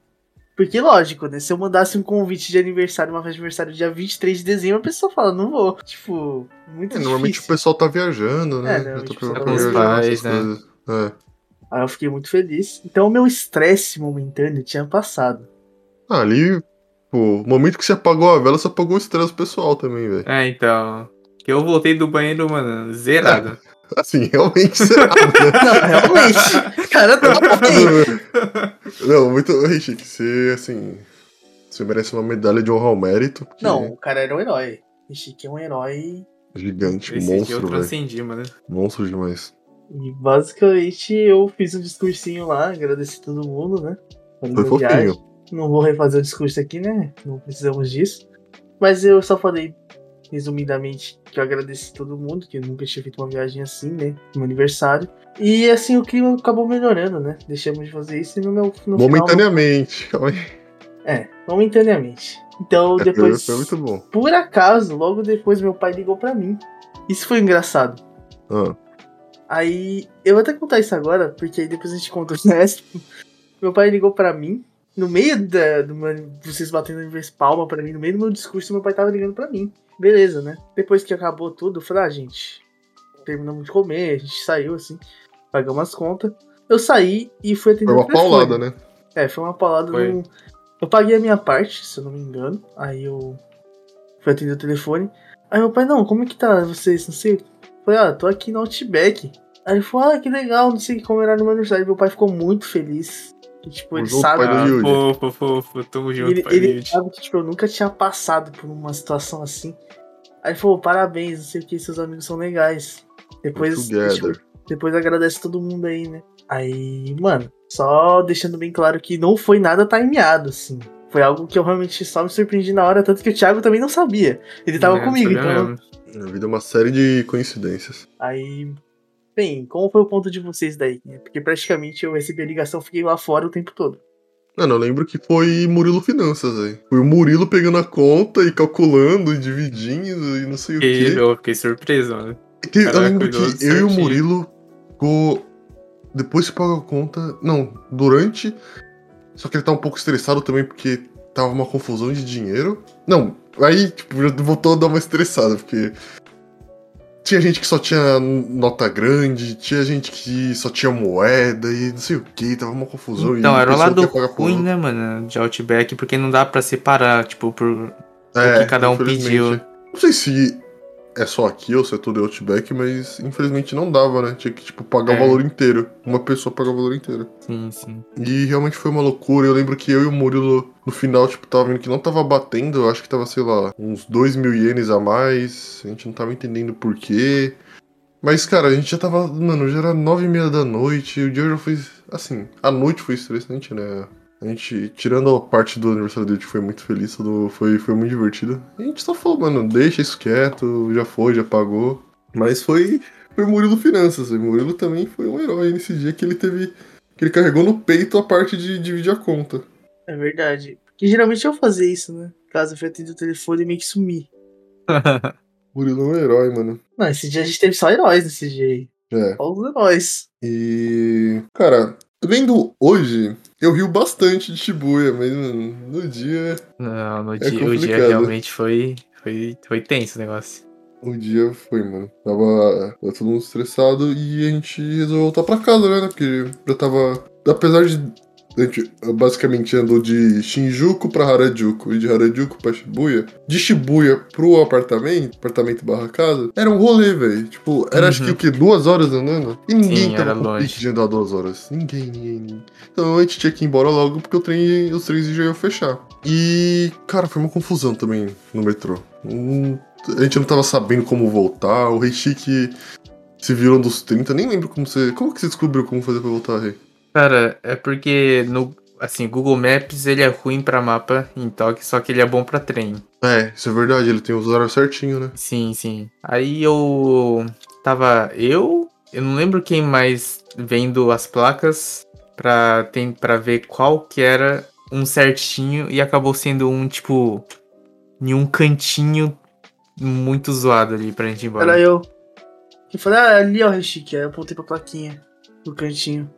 Porque, lógico, né? Se eu mandasse um convite de aniversário, uma festa de aniversário dia 23 de dezembro, a pessoa fala, não vou. Tipo, muito É, normalmente o pessoal tá viajando, né? É, normalmente tá o pessoal tá com os viajar, pais, né? É. Aí eu fiquei muito feliz. Então o meu estresse momentâneo tinha passado. Ah, ali, pô, o momento que você apagou a vela, você apagou o estresse pessoal também, velho. É, então. Que eu voltei do banheiro, mano, zerado. [laughs] Assim, realmente será, né? [laughs] Não, realmente. Cara, tá bem. [laughs] Não, muito. Ei, Chique, você, assim. Você merece uma medalha de honra ao mérito. porque Não, o cara era um herói. O Chique é um herói. Gigante, Esse eu monstro, velho. transcendi, mano. Monstro demais. E basicamente eu fiz um discursinho lá, agradeci todo mundo, né? Foi fofinho. viagem. Não vou refazer o discurso aqui, né? Não precisamos disso. Mas eu só falei, resumidamente, que eu agradeci todo mundo, que eu nunca tinha feito uma viagem assim, né? No aniversário. E assim o clima acabou melhorando, né? Deixamos de fazer isso e no meu no final- Momentaneamente. Aí. É, momentaneamente. Então É, depois. Foi muito bom. Por acaso, logo depois meu pai ligou pra mim. Isso foi engraçado. Ah, Aí, eu vou até contar isso agora, porque aí depois a gente conta o [laughs] resto. Meu pai ligou pra mim, no meio da, do meu, vocês batendo inverso palma pra mim, no meio do meu discurso, meu pai tava ligando pra mim. Beleza, né? Depois que acabou tudo, eu falei, ah, gente, terminamos de comer, a gente saiu assim, pagamos as contas. Eu saí e fui atender foi uma paulada, né? É, foi uma paulada Foi. no. Eu paguei a minha parte, se eu não me engano. Aí eu fui atender o telefone. Aí meu pai, não, como é que tá vocês? Não sei. Eu falei, ah, tô aqui no Outback. Aí ele falou, ah, que legal, não sei o que comemorar no meu aniversário. Meu pai ficou muito feliz. Que, tipo, ele Junto, sabe. Ah, fofo, fofo, tamo junto, Ele, pai ele sabe que, tipo, eu nunca tinha passado por uma situação assim. Aí ele falou, parabéns, não sei o que, seus amigos são legais. Depois, tipo, depois agradece todo mundo aí, né? Aí, mano, só deixando bem claro que não foi nada timeado, assim. Foi algo que eu realmente só me surpreendi na hora, tanto que o Thiago também não sabia. Ele tava É, comigo, então. mesmo. A vida é uma série de coincidências. Aí. Bem, como foi o ponto de vocês daí? Porque praticamente eu recebi a ligação, fiquei lá fora o tempo todo. Mano, eu lembro que foi Murilo Finanças, aí. Foi o Murilo pegando a conta e calculando e dividindo e não sei o E quê. eu fiquei surpreso, mano. Que eu Caraca, lembro cuidou que eu e o. Murilo ficou. Depois que pagou a conta. Não, durante. Só que ele tá um pouco estressado também porque tava uma confusão de dinheiro. Não, aí, tipo, já voltou a dar uma estressada, porque. Tinha gente que só tinha nota grande, tinha gente que só tinha moeda e não sei o que, tava uma confusão. Então, e era o lado ruim, né, mano, de Outback, porque não dá pra separar, tipo, por... É, que cada um pediu. Não sei se é só aqui ou se é todo Outback, mas infelizmente não dava, né? Tinha que, tipo, pagar É. o valor inteiro. Uma pessoa pagar o valor inteiro. Sim, sim. E realmente foi uma loucura. Eu lembro que eu e o Murilo, no final, tipo, tava vendo que não tava batendo. Eu acho que tava, sei lá, uns 2 mil ienes a mais. A gente não tava entendendo por quê. Mas, cara, a gente já tava. Mano, já era nove e meia da noite. O dia já foi. Assim, a noite foi estressante, né? A gente, tirando a parte do aniversário dele, que foi muito feliz, tudo foi, foi muito divertido. A gente só falou, mano, deixa isso quieto, já foi, já pagou. Mas foi, foi o Murilo Finanças. O Murilo também foi um herói nesse dia que ele teve que ele carregou no peito a parte de dividir a conta. É verdade. Porque geralmente eu fazia isso, né? Caso eu fui atender o telefone e meio que sumir. [laughs] Murilo é um herói, mano. Não, esse dia a gente teve só heróis nesse dia aí. É. Só os heróis. E. Cara, vendo hoje, eu rio bastante de Shibuya, mas mano, no dia. Não, no É dia, o dia realmente foi, foi, foi tenso o negócio. O dia foi, mano. Tava, tava todo mundo estressado e a gente resolveu voltar pra casa, né? Porque já tava. Apesar de. A gente basicamente andou de Shinjuku pra Harajuku e de Harajuku pra Shibuya. De Shibuya pro apartamento, apartamento barra casa, era um rolê, velho. Tipo, era acho que Uhum. o quê? Duas horas andando? E ninguém Sim, tava com pique de andar duas horas. Ninguém, ninguém, ninguém. Então a gente tinha que ir embora logo porque o trem, os trens já iam fechar. E, cara, foi uma confusão também no metrô. Hum, a gente não tava sabendo como voltar. O Rei Chique se virou dos 30. Nem lembro como você. Como que você descobriu como fazer pra voltar, Rei? Cara, é porque no assim, Google Maps ele é ruim pra mapa em Tóquio, só que ele é bom pra trem. É, isso é verdade, ele tem os horários certinho, né? Sim, sim. Aí eu tava eu, eu não lembro quem mais vendo as placas pra tem para ver qual que era um certinho e acabou sendo um tipo em um cantinho muito zoado ali pra gente ir embora. Era eu. Eu falei, ah, ali ó, o Rechique. Aí eu apontei pra plaquinha. No cantinho.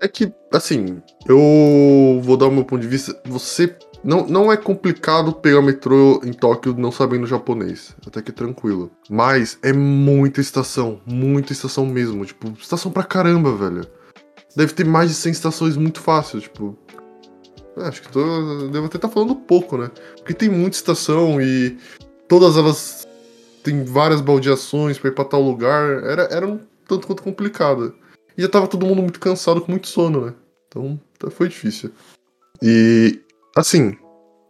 É que, assim, eu vou dar o meu ponto de vista. Você. Não, não é complicado pegar metrô em Tóquio não sabendo japonês. Até que é tranquilo. Mas é muita estação. Muita estação mesmo. Tipo, estação pra caramba, velho. Deve ter mais de 100 estações muito fácil. Tipo. é, acho que tô. Devo até estar falando pouco, né? Porque tem muita estação e. Todas elas. Tem várias baldeações pra ir pra tal lugar. Era, era um tanto quanto complicado. E já tava todo mundo muito cansado, com muito sono, né? Então tá- foi difícil. E. Assim.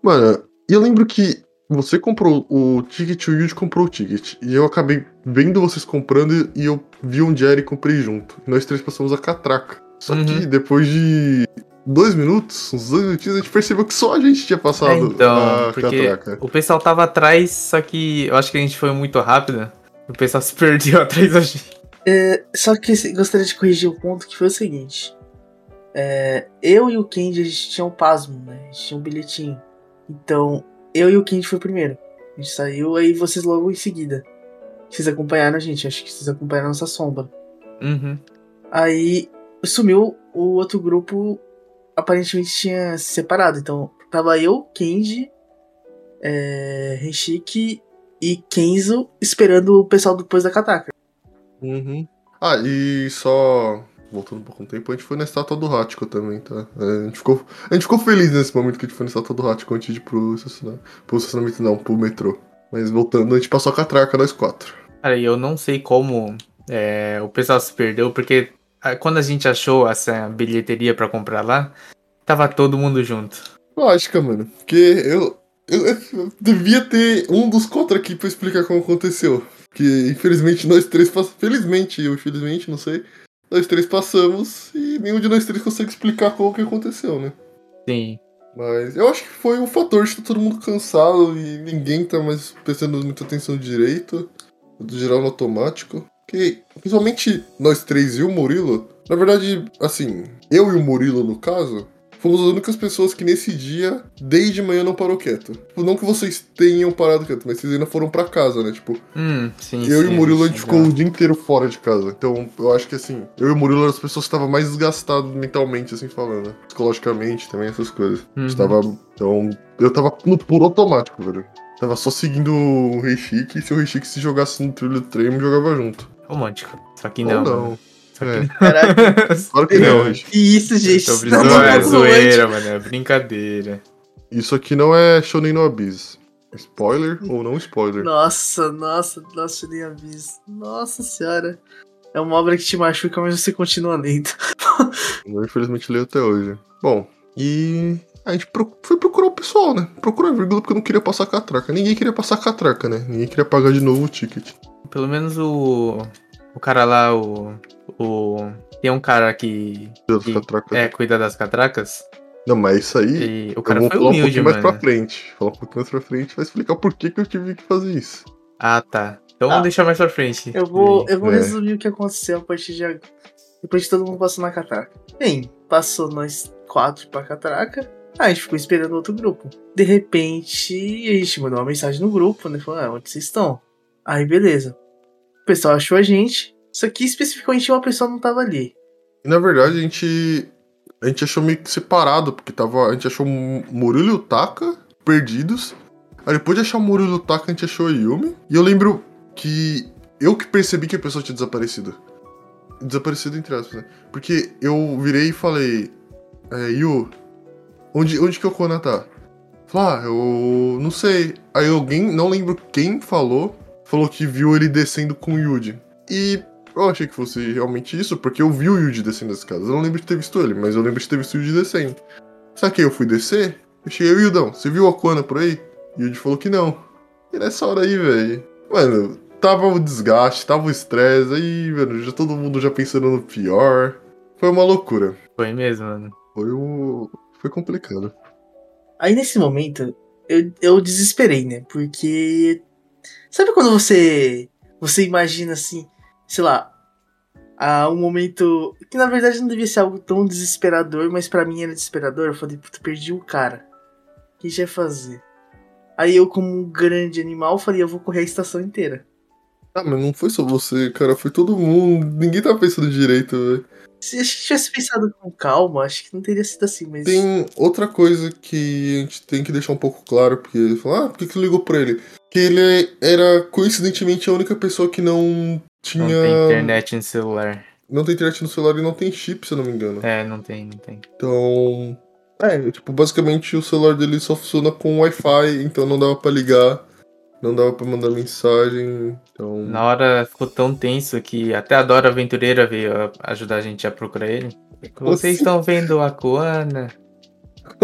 Mano, eu lembro que você comprou o ticket, o Yuji comprou o ticket. E eu acabei vendo vocês comprando e eu vi onde era e comprei junto. E nós três passamos a catraca. Só Uhum. que depois de dois minutos, uns dois minutinhos, a gente percebeu que só a gente tinha passado É, então, a porque catraca. o pessoal tava atrás, só que eu acho que a gente foi muito rápido. O pessoal se perdeu [laughs] atrás da gente. É, só que gostaria de corrigir o ponto que foi o seguinte. É, eu e o Kendi, a gente tinha um pasmo, né? A gente tinha um bilhetinho. Então, eu e o Kendi foi primeiro. A gente saiu, aí vocês logo em seguida. Vocês acompanharam a gente, acho que vocês acompanharam a nossa sombra. Uhum. Aí sumiu o outro grupo, aparentemente tinha se separado. Então, tava eu, Kenji, é, Renshiki e Kenzo esperando o pessoal depois da Kataka. Uhum. Ah, e só. Voltando um pouco no tempo, a gente foi na estátua do Hachiko também, tá? É, A gente, ficou, a gente ficou feliz nesse momento que a gente foi na estátua do Hachiko antes de ir pro estacionamento. Pro estacionamento não, pro metrô. Mas voltando, a gente passou a catraca, nós quatro. Cara, e eu não sei como é, o pessoal se perdeu, porque quando a gente achou essa bilheteria pra comprar lá, tava todo mundo junto. Lógica, mano. Porque eu, eu, eu devia ter um dos contra aqui pra explicar como aconteceu. Porque infelizmente nós três passamos. Felizmente, eu infelizmente, não sei. Nós três passamos e nenhum de nós três consegue explicar como que aconteceu, né? Sim. Mas eu acho que foi um fator de estar todo mundo cansado e ninguém tá mais prestando muita atenção direito. Do geral no automático. Que, principalmente nós três e o Murilo. Na verdade, assim, eu e o Murilo, no caso, fomos as únicas pessoas que nesse dia, desde manhã, não parou quieto. Tipo, não que vocês tenham parado quieto, mas vocês ainda foram pra casa, né? Tipo, Hum, sim. eu e sim, o Murilo, a gente já. ficou o dia inteiro fora de casa. Então, eu acho que assim, eu e o Murilo eram as pessoas que estavam mais desgastadas mentalmente, assim, falando. Psicologicamente também, essas coisas. A gente Uhum. tava. Então, eu tava no puro automático, velho. Tava só seguindo o Rei Chique, e se o Rei Chique se jogasse no trilho do trem, eu me jogava junto. Romântico. Só que Ou não. não. Só É. Caralho, [laughs] Claro que não, Chique. que isso, gente? Tô Tá brincando, muito é zoeira, mano. É brincadeira. Isso aqui não é Shonen no Abyss. Spoiler ou não spoiler? Nossa, nossa, nossa, nem aviso. Nossa senhora. É uma obra que te machuca, mas você continua lendo. [laughs] Eu infelizmente leio até hoje. Bom, e a gente pro- foi procurar o pessoal, né? Procurar a vírgula porque eu não queria passar catraca. Ninguém queria passar catraca, né? Ninguém queria pagar de novo o ticket. Pelo menos o. O cara lá, o. O. Tem um cara que. Que-. É, cuida das catracas. Não, mas isso aí. E o eu cara vou foi falar um humilde, pouquinho mais mano. pra frente. Falar um pouquinho mais pra frente, vai explicar por que, que eu tive que fazer isso. Ah, tá. Então Ah, vamos deixar mais pra frente. Eu vou, eu vou É. resumir o que aconteceu a partir de agora. Depois de todo mundo passou na catraca. Bem, passou nós quatro pra catraca. Aí a gente ficou esperando outro grupo. De repente, a gente mandou uma mensagem no grupo, né? Falou, ah, onde vocês estão? Aí, beleza. O pessoal achou a gente. Só que especificamente uma pessoa não tava ali. Na verdade, a gente. A gente achou meio que separado, porque tava. A gente achou Murilo e o Taka perdidos. Aí depois de achar o Murilo e o Taka, a gente achou a Yumi. E eu lembro que. Eu que percebi que a pessoa tinha desaparecido. Desaparecido entre aspas, né? Porque eu virei e falei. É, Yu, onde, onde que o Kona tá? Falou, ah, eu não sei. Aí alguém, não lembro quem falou, falou que viu ele descendo com o Yuji. E eu achei que fosse realmente isso, porque eu vi o Yuji descendo as escadas. Eu não lembro de ter visto ele, mas eu lembro de ter visto o Yuji descendo. Sabe que eu fui descer? Eu cheguei, Yudão, você viu o Akona por aí? E o Yuji falou que não. E nessa hora aí, velho. Mano, tava o desgaste, tava o estresse, aí, velho, já todo mundo já pensando no pior. Foi uma loucura. Foi mesmo, mano. Foi o. Foi complicado. Aí nesse momento, eu, eu desesperei, né? Porque. Sabe quando você. Você imagina assim, sei lá. a um momento. Que na verdade não devia ser algo tão desesperador, mas pra mim era desesperador. Eu falei, puta, perdi o cara. O que a gente vai fazer? Aí eu, como um grande animal, falei, eu vou correr a estação inteira. Ah, mas não foi só você, cara. Foi todo mundo. Ninguém tava pensando direito, velho. Se a gente tivesse pensado com calma, acho que não teria sido assim, mas. Tem outra coisa que a gente tem que deixar um pouco claro, porque ele falou, ah, por que, que ligou pra ele? Que ele era coincidentemente a única pessoa que não tinha. Não tem internet no celular. Não tem internet no celular e não tem chip, se eu não me engano. É, não tem, não tem. Então. É, tipo, basicamente o celular dele só funciona com Wi-Fi, então não dava pra ligar, não dava pra mandar mensagem, então. Na hora ficou tão tenso que até a Dora Aventureira veio ajudar a gente a procurar ele. Vocês Assim? estão vendo a Koana?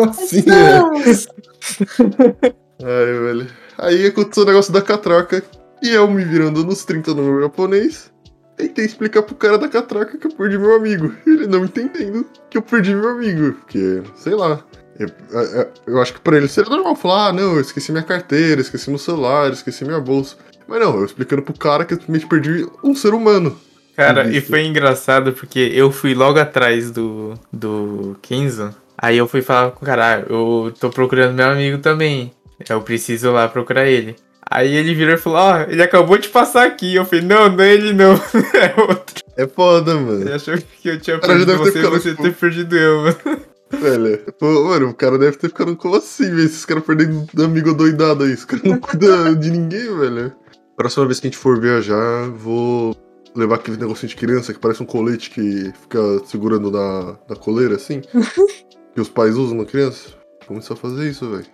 Assim, é. [laughs] Ai, velho. Aí aconteceu o negócio da catraca. E eu me virando nos 30 no meu japonês. Tentei explicar pro cara da catraca que eu perdi meu amigo. [laughs] Ele não entendendo que eu perdi meu amigo. Porque, sei lá. Eu, eu- eu acho que pra ele seria normal falar: ah, não, eu esqueci minha carteira, esqueci meu celular, esqueci minha bolsa. Mas não, eu explicando pro cara que eu simplesmente perdi um ser humano. Cara, e foi engraçado porque eu fui logo atrás do, do Kenzo. Aí eu fui falar com o cara, ah, eu tô procurando meu amigo também. Eu preciso lá procurar ele. Aí ele virou e falou, ó, ele acabou de passar aqui. Eu falei, não, não é ele não. [laughs] é outro. É foda, mano. Ele achou que eu tinha perdido você e você tipo- ter perdido eu, mano. Velho, pô, mano, o cara deve ter ficado como assim, velho? Esses caras perdendo amigo doidado aí. Esse cara não cuida de ninguém, velho. Próxima vez que a gente for viajar, vou levar aquele negocinho de criança que parece um colete que fica segurando na, na coleira, assim. [laughs] que os pais usam na criança. Começar a fazer isso, velho.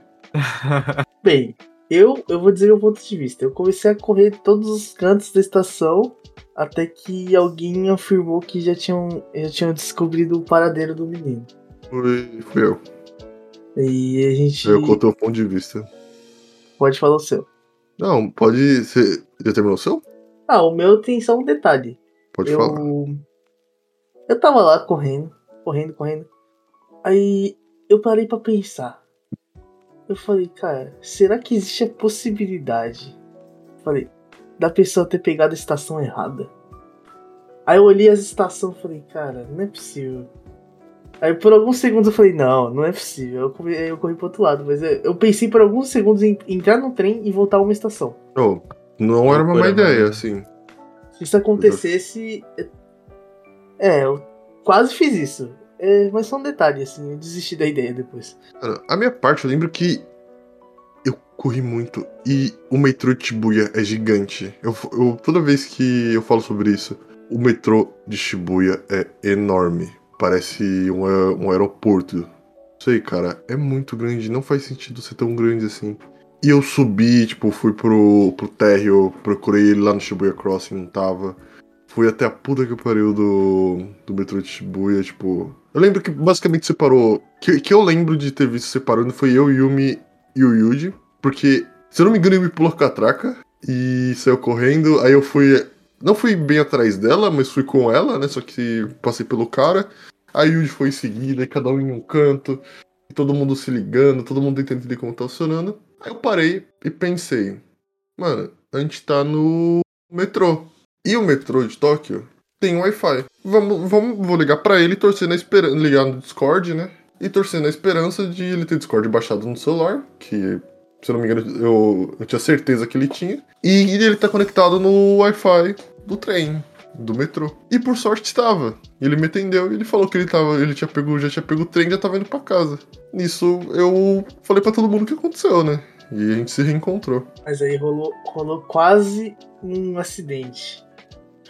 Bem, eu, eu vou dizer meu ponto de vista. Eu comecei a correr todos os cantos da estação até que alguém afirmou que já tinham, já tinham descobrido o paradeiro do menino. Foi, fui eu. E a gente Eu contei o ponto de vista. pode falar o seu. Não, pode. Você já terminou o seu? Ah, o meu tem só um detalhe. Pode eu, falar. eu tava lá correndo, correndo, correndo. Aí eu parei pra pensar. Eu falei, cara, será que existe a possibilidade? Falei, da pessoa ter pegado a estação errada. Aí eu olhei as estações e falei, cara, não é possível. Aí por alguns segundos eu falei, não, não é possível. Eu corri, eu corri pro outro lado, mas eu, eu pensei por alguns segundos em entrar no trem e voltar a uma estação. Oh, não era uma má Loucura, ideia, mano. assim. Se isso acontecesse. É, eu quase fiz isso. É, mas só um detalhe, assim, eu desisti da ideia depois. A minha parte, eu lembro que eu corri muito e o metrô de Shibuya é gigante. Eu, eu- toda vez que eu falo sobre isso, o metrô de Shibuya é enorme. Parece um, um aeroporto. Não sei, cara, é muito grande. Não faz sentido ser tão grande assim. E eu subi, tipo, fui pro, pro térreo, procurei ele lá no Shibuya Crossing, não tava. Fui até a puta que pariu do, do metrô de Shibuya, tipo. Eu lembro que basicamente separou. Que, que eu lembro de ter visto separando foi eu, Yumi e o Yuji. Porque, se eu não me engano, ele me pulou com a traca e saiu correndo. Aí eu fui. Não fui bem atrás dela, mas fui com ela, né? Só que passei pelo cara. Aí o Yuji foi em seguida, cada um em um canto. Todo mundo se ligando, todo mundo tentando entender como tá funcionando. Aí eu parei e pensei, mano, a gente tá no metrô. E o metrô de Tóquio tem Wi-Fi. Vamos, vamos, vou ligar pra ele e torcer na esperança. Ligar no Discord, né? E torcer na esperança de ele ter Discord baixado no celular, que, se eu não me engano, eu, eu tinha certeza que ele tinha. E ele tá conectado no Wi-Fi do trem, do metrô. E por sorte estava. Ele me atendeu e ele falou que ele tava. Ele tinha pego, já tinha pego o trem e já tava indo pra casa. Nisso eu falei pra todo mundo o que aconteceu, né? E a gente se reencontrou. Mas aí rolou, rolou quase um acidente.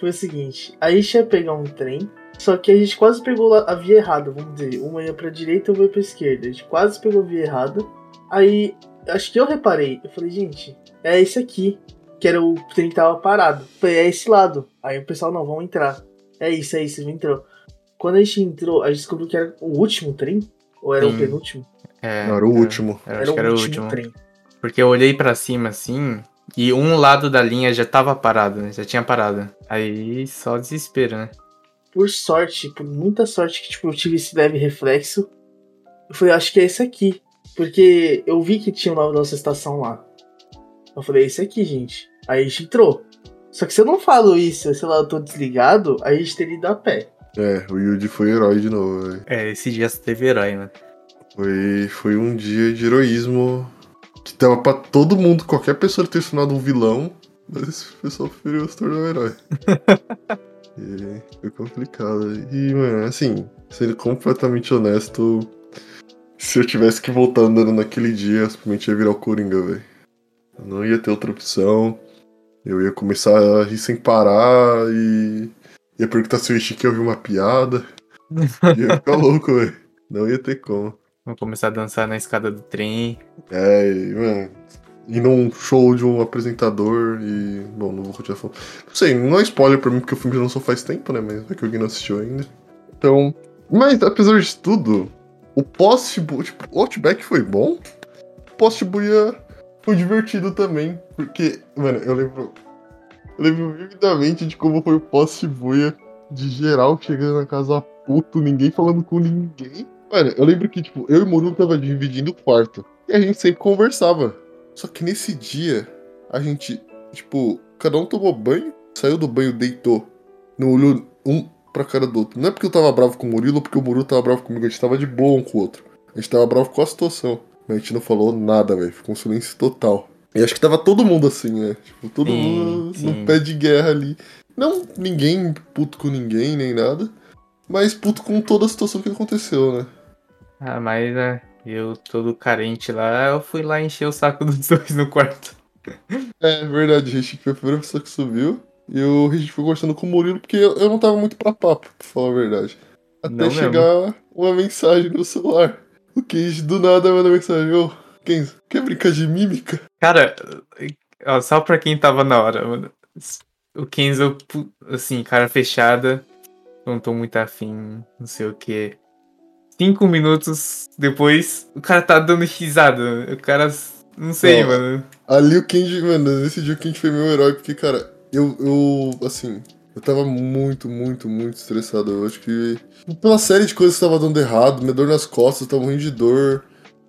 Foi o seguinte, a gente ia pegar um trem, só que a gente quase pegou a via errada, vamos dizer. Uma ia pra direita e uma ia pra esquerda. A gente quase pegou a via errada. Aí, acho que eu reparei. Eu falei, gente, é esse aqui. Que era o trem que tava parado. Foi é esse lado. Aí o pessoal, não, vamos entrar. É isso, é isso, entrou. Quando a gente entrou, a gente descobriu que era o último trem? Ou era Sim. o penúltimo? É, Não, era o último. Eu era o que era o último último. trem. Porque eu olhei pra cima assim e um lado da linha já tava parado, né? Já tinha parado. Aí só desespero, né? Por sorte, por muita sorte que tipo, eu tive esse leve reflexo, eu falei, acho que é esse aqui. Porque eu vi que tinha o nome da nossa estação lá. Eu falei, é esse aqui, gente. Aí a gente entrou. Só que se eu não falo isso, sei lá, eu tô desligado, aí a gente teria ido a pé. É, o Yuji foi herói de novo, velho. É, esse dia só teve herói, né? Foi, foi um dia de heroísmo que dava pra todo mundo, qualquer pessoa ter se tornado um vilão, mas esse pessoal preferiu se tornar um herói. [laughs] e foi complicado. E, mano, assim, sendo completamente honesto, se eu tivesse que voltar andando naquele dia, eu simplesmente ia virar o Coringa, velho. Eu não ia ter outra opção. Eu ia começar a rir sem parar e ia perguntar se o Ishiki ouviu uma piada. [laughs] ia ficar louco, velho. Não ia ter como. Vamos começar a dançar na escada do trem. É, e, mano, ir num show de um apresentador e. Bom, não vou continuar falando. Não sei, não é spoiler pra mim porque o filme já lançou faz tempo, né? Mas é que alguém não assistiu ainda. Então. Mas apesar de tudo, o post-Shibuya. Tipo, o Outback foi bom. O post-Shibuya foi divertido também. Porque, mano, eu lembro. Eu lembro vividamente de como foi o pós-Shibuya. De geral chegando na casa puto, ninguém falando com ninguém. Mano, eu lembro que, tipo, eu e o Murilo tava dividindo o quarto. E a gente sempre conversava. Só que nesse dia, a gente, tipo, cada um tomou banho, saiu do banho, deitou. Não olhou um pra cara do outro. Não é porque eu tava bravo com o Murilo, ou porque o Murilo tava bravo comigo. A gente tava de boa um com o outro. A gente tava bravo com a situação. Mas a gente não falou nada, velho. Ficou um silêncio total. E acho que tava todo mundo assim, né? Tipo, todo Sim, mundo sim. no pé de guerra ali. Não ninguém puto com ninguém, nem nada. Mas puto com toda a situação que aconteceu, né? Ah, mas né, eu todo carente lá, eu fui lá encher o saco [laughs] dos dois no quarto. É verdade, o Richie foi a primeira pessoa que subiu. E o Richie foi conversando com o Murilo porque eu, não tava muito pra papo, pra falar a verdade. Até Não chegar uma mensagem no celular. O Kenji do nada manda mensagem: Ô, Kenzo, quer brincar de mímica? Cara, ó, só pra quem tava na hora, mano. O Kenzo, assim, cara fechada. Não tô muito afim, não sei o que. Cinco minutos depois, o cara tá dando risada. O cara. Não sei, Ó, mano. Ali o Kenji, mano, nesse dia o Kenji foi meu herói, porque, cara, eu, eu, assim, eu tava muito, muito, muito estressado. Eu acho que, pela série de coisas que tava dando errado, minha dor nas costas, eu tava morrendo de dor.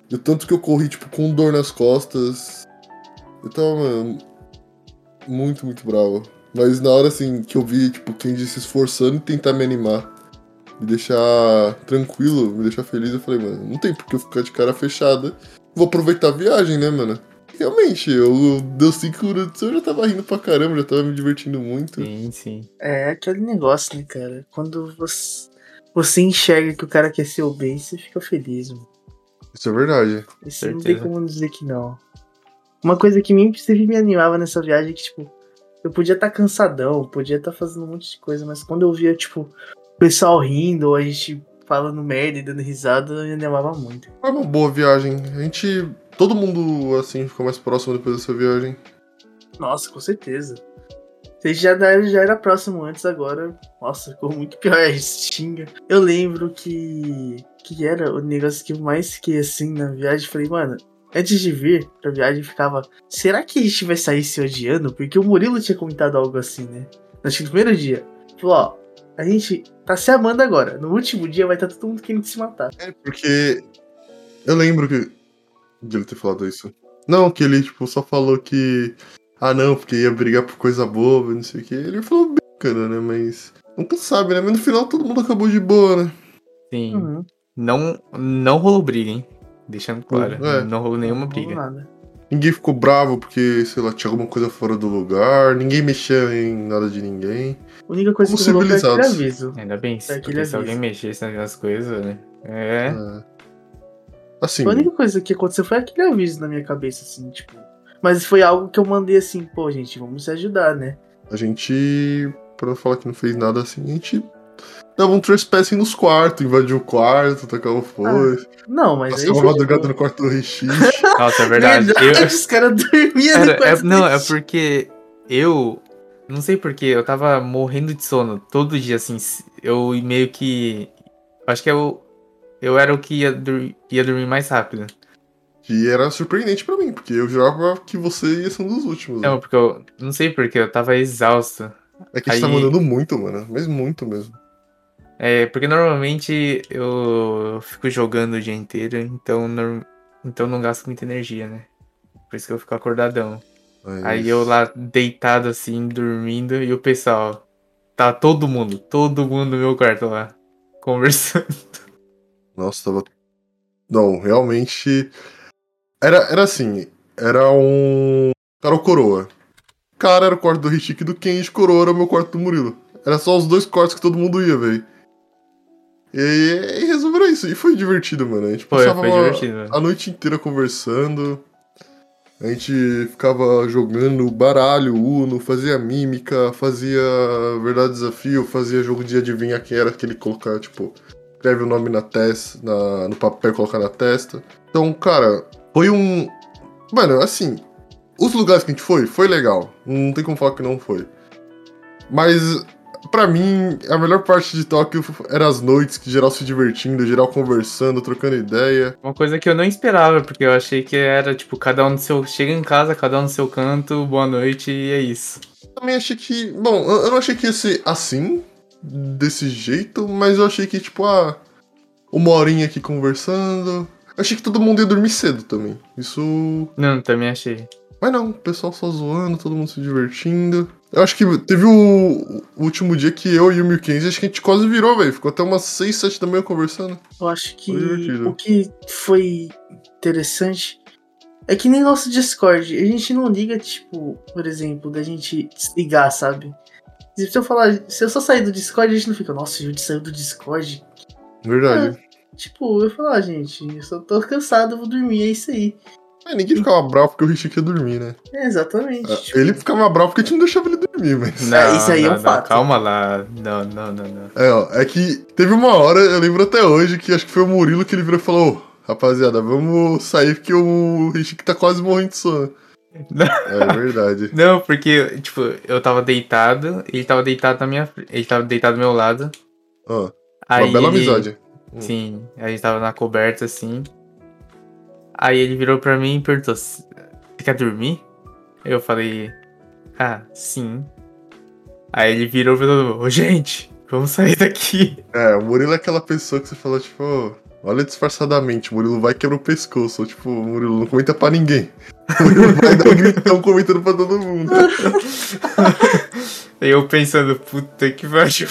E o tanto que eu corri, tipo, com dor nas costas. Eu tava, mano, muito, muito bravo. Mas na hora, assim, que eu vi, tipo, o Kenji se esforçando em tentar me animar, me deixar tranquilo, me deixar feliz, eu falei, mano, não tem por que eu ficar de cara fechada. Vou aproveitar a viagem, né, mano? Realmente, eu deu cinco minutos, eu já tava rindo pra caramba, já tava me divertindo muito. Sim, sim. É aquele negócio, né, cara? Quando você, você enxerga que o cara quer ser o bem, você fica feliz, mano. Isso é verdade. Isso não tem como dizer que não. Uma coisa que me, sempre me animava nessa viagem é que, tipo, eu podia estar cansadão, podia estar fazendo um monte de coisa, mas quando eu via, tipo, o pessoal rindo, ou a gente falando merda e dando risada, me animava muito. Foi uma boa viagem. A gente. Todo mundo, assim, ficou mais próximo depois dessa viagem. Nossa, com certeza. Gente já, era- já era próximo antes, agora. Nossa, ficou muito pior. [laughs] A gente xinga. Eu lembro que. Que era o negócio que eu mais fiquei assim na viagem. Falei, mano, antes de vir pra viagem, eu ficava. Será que a gente vai sair se odiando? Porque o Murilo tinha comentado algo assim, né? Acho que no primeiro dia. Falou, ó, a gente tá se amando agora. No último dia vai estar todo mundo querendo se matar. É, porque. Eu lembro que. De ele ter falado isso. Não, que ele, tipo, só falou que. Ah, não, porque ia brigar por coisa boba, não sei o que. Ele falou brincando, né? Mas. Nunca sabe, né? Mas no final todo mundo acabou de boa, né? Sim. Uhum. Não, não rolou briga, hein? Deixando claro. É. Não rolou nenhuma Não briga. nada. Ninguém ficou bravo porque, sei lá, tinha alguma coisa fora do lugar. Ninguém mexia em nada de ninguém. A única coisa Como que rolou foi aviso. Ainda bem, É se aviso. alguém mexesse nas coisas, né? É. É. Assim, A única coisa que aconteceu foi aquele aviso na minha cabeça, assim, tipo. Mas foi algo que eu mandei assim, pô, gente, vamos se ajudar, né? a gente, pra não falar que não fez nada assim, a gente dava um trespassing nos quartos, invadiu o quarto, tacava foice, Não, mas aí. passava foi, madrugada tipo, no quarto do Rishi. [laughs] Nossa, é verdade. Eu- Os caras dormiam Era- no é- quarto não, é porque eu. Não sei porquê, eu tava morrendo de sono todo dia, assim. Eu meio que. Acho que eu. Eu era o que ia, dur- ia dormir mais rápido. que era surpreendente pra mim, porque eu jurava que você ia ser um dos últimos. né? Não, porque eu. Não sei porquê, eu tava exausto. É que a gente tá aí- mandando muito, mano. Mas muito mesmo. É, porque normalmente eu fico jogando o dia inteiro, então, nor- então não gasto muita energia, né? Por isso que eu fico acordadão. Mas- Aí eu lá deitado assim, dormindo, e o pessoal. Tá todo mundo, todo mundo no meu quarto lá, [laughs] conversando. Nossa, tava. Não, realmente. Era, era assim, era um. Cara, o coroa. Cara, era o quarto do Rishik e do Kenji, coroa era o meu quarto do Murilo. Era só os dois quartos que todo mundo ia, velho. E, e resolveram isso. E foi divertido, mano. A gente Foi, passava foi uma- a noite inteira conversando. A gente ficava jogando baralho, Uno, fazia mímica, fazia verdade desafio, fazia jogo de adivinhar quem era que ele colocar, tipo, escreve o nome na testa, na, no papel e colocar na testa. Então, cara, foi um. Mano, assim, os lugares que a gente foi, foi legal. Não tem como falar que não foi. Mas, pra mim, a melhor parte de Tóquio era as noites, que geral se divertindo, geral conversando, trocando ideia. Uma coisa que eu não esperava, porque eu achei que era, tipo, cada um no seu. Chega em casa, cada um no seu canto, boa noite e é isso. também achei que. Bom, eu eu não achei que ia ser assim, desse jeito, mas eu achei que, tipo, ah, uma horinha aqui conversando. Eu achei que todo mundo ia dormir cedo também. Isso. Não, também achei. Mas não, o pessoal só zoando, todo mundo se divertindo. Eu acho que teve o, o último dia que eu e o Milkenzie, acho que a gente quase virou, velho. Ficou até umas 6, 7 da manhã conversando. Eu acho que divertido. o que foi interessante é que nem nosso Discord, a gente não liga, tipo, por exemplo, da gente desligar, sabe? Se eu falar, se eu só sair do Discord, a gente não fica, nossa, o Yudi saiu do Discord. Verdade. Tipo, eu falar, ah, gente, eu só tô cansado, vou dormir, é isso aí. É, ninguém ficava bravo porque o Richie ia dormir, né? É, exatamente. Ah, tipo, Ele ficava bravo porque a gente não deixava ele dormir, mas. Não, isso aí é não, um não, fato. Calma lá. Não, não, não, não. É, ó, é que teve uma hora, eu lembro até hoje, que acho que foi o Murilo que ele virou e falou: "Ô, rapaziada, vamos sair porque o Richie tá quase morrendo de sono. [laughs] É verdade. Não, porque, tipo, eu tava deitado, ele tava deitado na minha frente. Ele tava deitado do meu lado. Ó, Aí uma bela ele- amizade. Sim, a gente tava na coberta assim. Aí ele virou pra mim e perguntou: "Você quer dormir? Eu falei: Ah, sim. Aí ele virou pra todo mundo: Ô, gente, vamos sair daqui. [laughs] É, o Murilo é aquela pessoa que você fala, tipo, "Ô, olha disfarçadamente, o Murilo vai quebrar o pescoço. Ou, tipo, o Murilo não comenta pra ninguém. [laughs] O Murilo vai dar um gritão comentando pra todo mundo. Aí [laughs] eu pensando: Puta que pariu.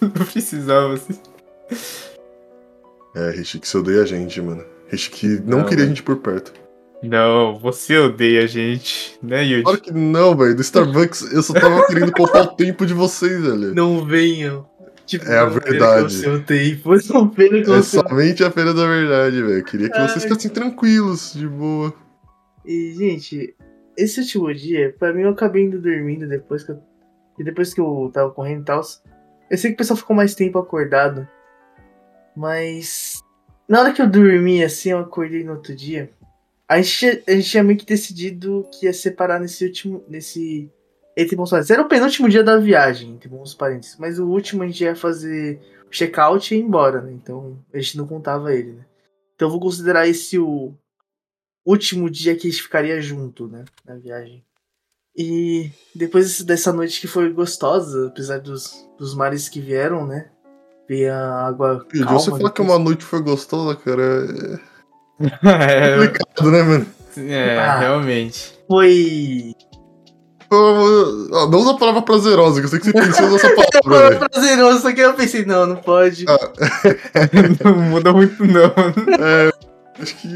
Não precisava assim. É, Richie que você odeia a gente, mano. Richie que não, Não, queria a mano. gente por perto. Não, você odeia a gente, né, Yudi? Claro que não, velho. Do Starbucks eu só tava querendo poupar o tempo de vocês, velho. Não venham. Tipo, É a verdade. o seu tempo, [laughs] não percam É seu somente a feira da verdade, velho. Queria que vocês Ai. ficassem tranquilos, de boa. E, gente, esse último dia, pra mim, eu acabei indo dormindo depois que eu, e depois que eu tava correndo e tal. Eu sei que o pessoal ficou mais tempo acordado. Mas. Na hora que eu dormi, assim, eu acordei no outro dia. A gente, a gente tinha meio que decidido que ia separar nesse último. Nesse. Entre bons parênteses. Era o penúltimo dia da viagem, entre bons parênteses. Mas o último a gente ia fazer o check-out e ir embora, né? Então a gente não contava ele, né? Então eu vou considerar esse o último dia que a gente ficaria junto, né? Na viagem. E depois dessa noite que foi gostosa, apesar dos, dos mares que vieram, né? Ver a água. E calma você falar que uma noite foi gostosa, cara, [laughs] é, é complicado, né, mano? é Ah. realmente. Foi. Ó, Não usa a palavra prazerosa, que eu sei que você pensou nessa [laughs] palavra, velho. prazeroso, só que eu pensei, não, não pode. Ah. [laughs] não muda muito, não. Acho que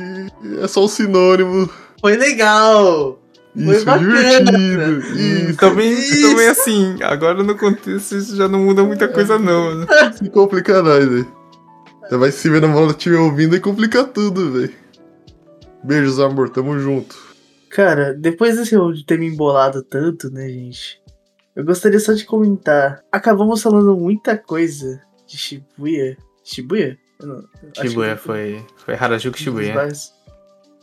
é só um sinônimo. Foi legal. Foi Isso, bacana. divertido. Isso. Também, Isso. também assim, agora no contexto isso já não muda muita coisa, não. né? [laughs] Se complica nós, velho. Você vai se ver na bola estiver ouvindo e complica tudo, velho. Beijos, amor. Tamo junto. Cara, depois desse de ter me embolado tanto, né, gente? Eu gostaria só de comentar. Acabamos falando muita coisa de Shibuya. Shibuya? Não- Shibuya eu- foi, foi Harajuku Shibuya.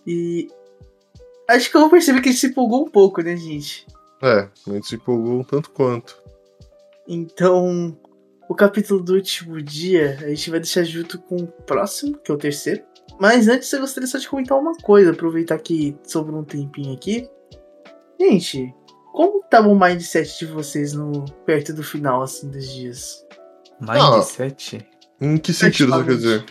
E. Acho que eu vou perceber que a gente se empolgou um pouco, né, gente? É, a gente se empolgou um tanto quanto. Então, o capítulo do último dia a gente vai deixar junto com o próximo, que é o terceiro. Mas antes eu gostaria só de comentar uma coisa, aproveitar que sobrou um tempinho aqui. Gente, como tava o mindset de vocês no perto do final, assim, dos dias? Mindset? Em que sentido você quer dizer?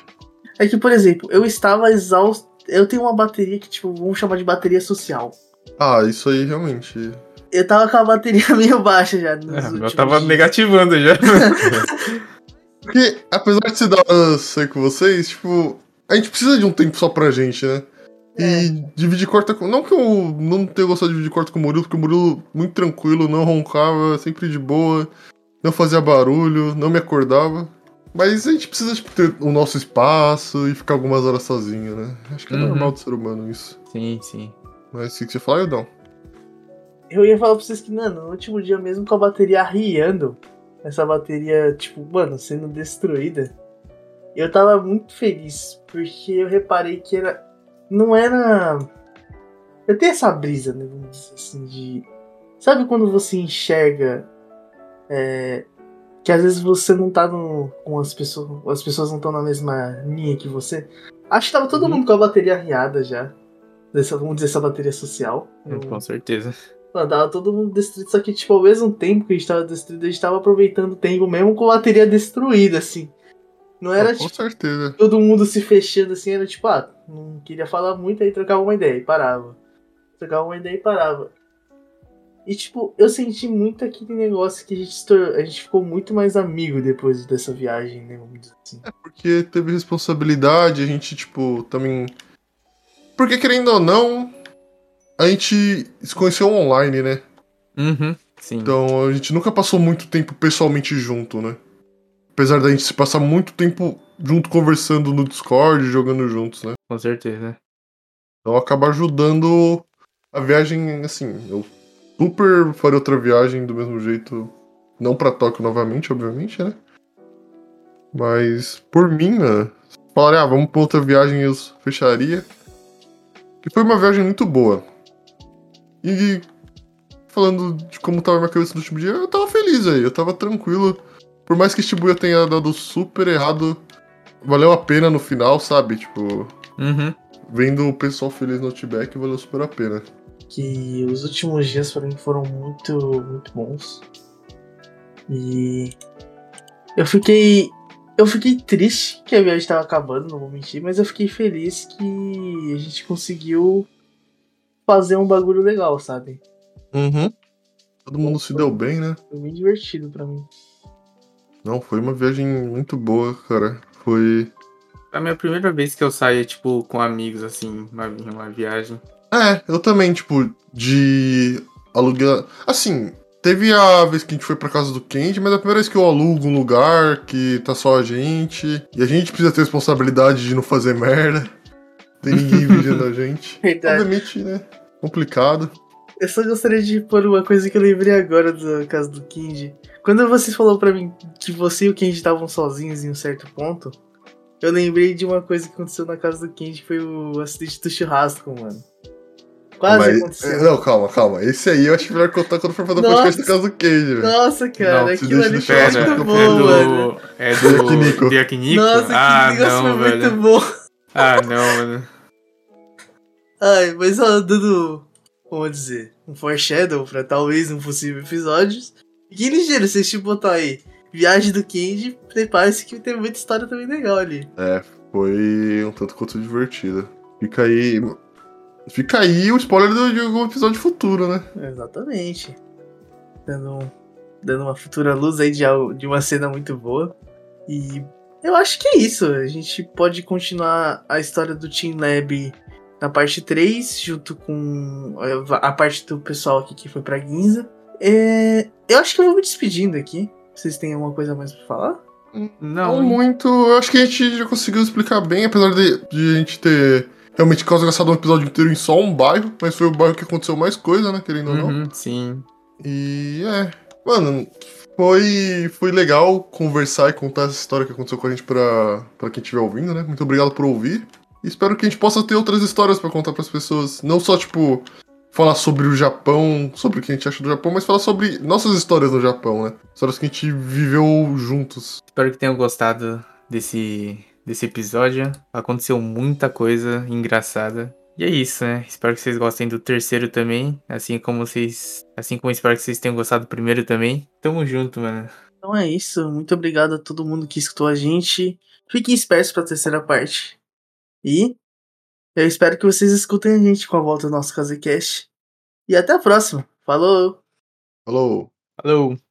É que, por exemplo, eu estava exausto. Eu tenho uma bateria que, tipo, vamos chamar de bateria social. Ah, isso aí realmente. Eu tava com a bateria [laughs] meio baixa já. Nos É, eu tava dias. negativando já. [laughs] Porque, apesar de se dar sair com vocês, tipo, a gente precisa de um tempo só pra gente, né? E É. dividir quarta com. Não que eu não tenha gostado de dividir quarta com o Murilo, porque o Murilo muito tranquilo, não roncava, sempre de boa, não fazia barulho, não me acordava. Mas a gente precisa, tipo, ter o nosso espaço e ficar algumas horas sozinho, né? Acho que é Uhum. normal do ser humano isso. Sim, sim. Mas se você falar, eu não. Eu ia falar pra vocês que, mano, no último dia mesmo com a bateria arriando, essa bateria, tipo, mano, sendo destruída, eu tava muito feliz, porque eu reparei que era. Não era. Eu tenho essa brisa, né? Vamos dizer assim, de. Sabe quando você enxerga. é, que às vezes você não tá no, com as pessoas. As pessoas não estão na mesma linha que você. Acho que tava todo Uhum. mundo com a bateria arriada já. Dessa, vamos dizer, essa bateria social. Eu- Com certeza. Mano, tava todo mundo destruído, só que, tipo, ao mesmo tempo que a gente tava destruído, a gente tava aproveitando o tempo mesmo com a bateria destruída, assim. Não era, Ah, com tipo, certeza. todo mundo se fechando, assim, era tipo, ah, não queria falar muito, aí trocava uma ideia e parava. Trocava uma ideia e parava. E, tipo, eu senti muito aquele negócio que a gente, a gente ficou muito mais amigo depois dessa viagem, né, vamos dizer assim. Porque teve responsabilidade, a gente, tipo, também. Porque querendo ou não, a gente se conheceu online, né? Uhum. Sim. Então a gente nunca passou muito tempo pessoalmente junto, né? Apesar da gente se passar muito tempo junto conversando no Discord, jogando juntos, né? Com certeza. Então acaba ajudando a viagem, assim. Eu super faria outra viagem do mesmo jeito. Não pra Tóquio novamente, obviamente, né? Mas por mim, né? Falaria, ah, vamos pra outra viagem eu fecharia. E foi uma viagem muito boa. E falando de como tava minha cabeça no último dia, eu tava feliz aí, eu tava tranquilo. Por mais que Shibuya tenha dado super errado, valeu a pena no final, sabe? Tipo, Uhum. vendo o pessoal feliz no Outback, valeu super a pena. Que os últimos dias para mim foram muito, muito bons. E eu fiquei eu fiquei triste que a viagem estava acabando, não vou mentir, mas eu fiquei feliz que a gente conseguiu fazer um bagulho legal, sabe? Uhum. Todo mundo se deu bem, né? Foi bem divertido pra mim. Não, foi uma viagem muito boa, cara. Foi. É a minha primeira vez que eu saio, tipo, com amigos, assim, uma, uma viagem. É, eu também, tipo, de alugar. Assim, teve a vez que a gente foi pra casa do Candy, mas é a primeira vez que eu alugo um lugar que tá só a gente. E a gente precisa ter responsabilidade de não fazer merda. Tem ninguém vigiando a gente. [laughs] Verdade. Obviamente, né? Complicado. Eu só gostaria de pôr uma coisa que eu lembrei agora do caso do Kenji. Quando você falou pra mim que você e o Kenji estavam sozinhos em um certo ponto, eu lembrei de uma coisa que aconteceu na casa do Kenji, que foi o acidente do churrasco, mano. Quase Mas- aconteceu. Não, calma, calma. Esse aí eu acho melhor contar quando for fazer o podcast da casa do Candy, velho. Nossa, cara, Não, aquilo ali foi churrasco, muito eu bom. É do. Yakiniku. do [laughs] Yakiniku? Nossa, que ah, negócio não, foi velho. muito bom. Ah, não, mano. Ai, mas ó, dando, vamos dizer, um foreshadow pra talvez um possível episódio. Que ligeiro, vocês tipo botar aí. Viagem do Kenji, prepare-se que tem muita história também legal ali. É, foi um tanto quanto divertida. Fica aí. Fica aí o spoiler do- de algum episódio futuro, né? Exatamente. dando, dando uma futura luz aí de, de uma cena muito boa. E eu acho que é isso. A gente pode continuar a história do Team Lab na parte 3, junto com eh, a parte do pessoal aqui que foi pra Ginza. É, eu acho que eu vou me despedindo aqui. Vocês têm alguma coisa mais pra falar? Não Não, muito. Eu acho que a gente já conseguiu explicar bem, apesar de, de a gente ter realmente quase gastado um episódio inteiro em só um bairro, mas foi o bairro que aconteceu mais coisa, né? Querendo ou não. Uhum, sim. E é. Mano, foi, foi legal conversar e contar essa história que aconteceu com a gente pra, pra quem estiver ouvindo, né? Muito obrigado por ouvir. E espero que a gente possa ter outras histórias pra contar pras pessoas. Não só, tipo, falar sobre o Japão, sobre o que a gente acha do Japão, mas falar sobre nossas histórias no Japão, né? Histórias que a gente viveu juntos. Espero que tenham gostado desse, desse episódio. Aconteceu muita coisa engraçada. E é isso, né? Espero que vocês gostem do terceiro também. Assim como vocês. Assim como espero que vocês tenham gostado do primeiro também. Tamo junto, mano. Então é isso. Muito obrigado a todo mundo que escutou a gente. Fiquem espertos pra terceira parte. E eu espero que vocês escutem a gente com a volta do nosso CaseCast. E até a próxima. Falou! Falou! Falou!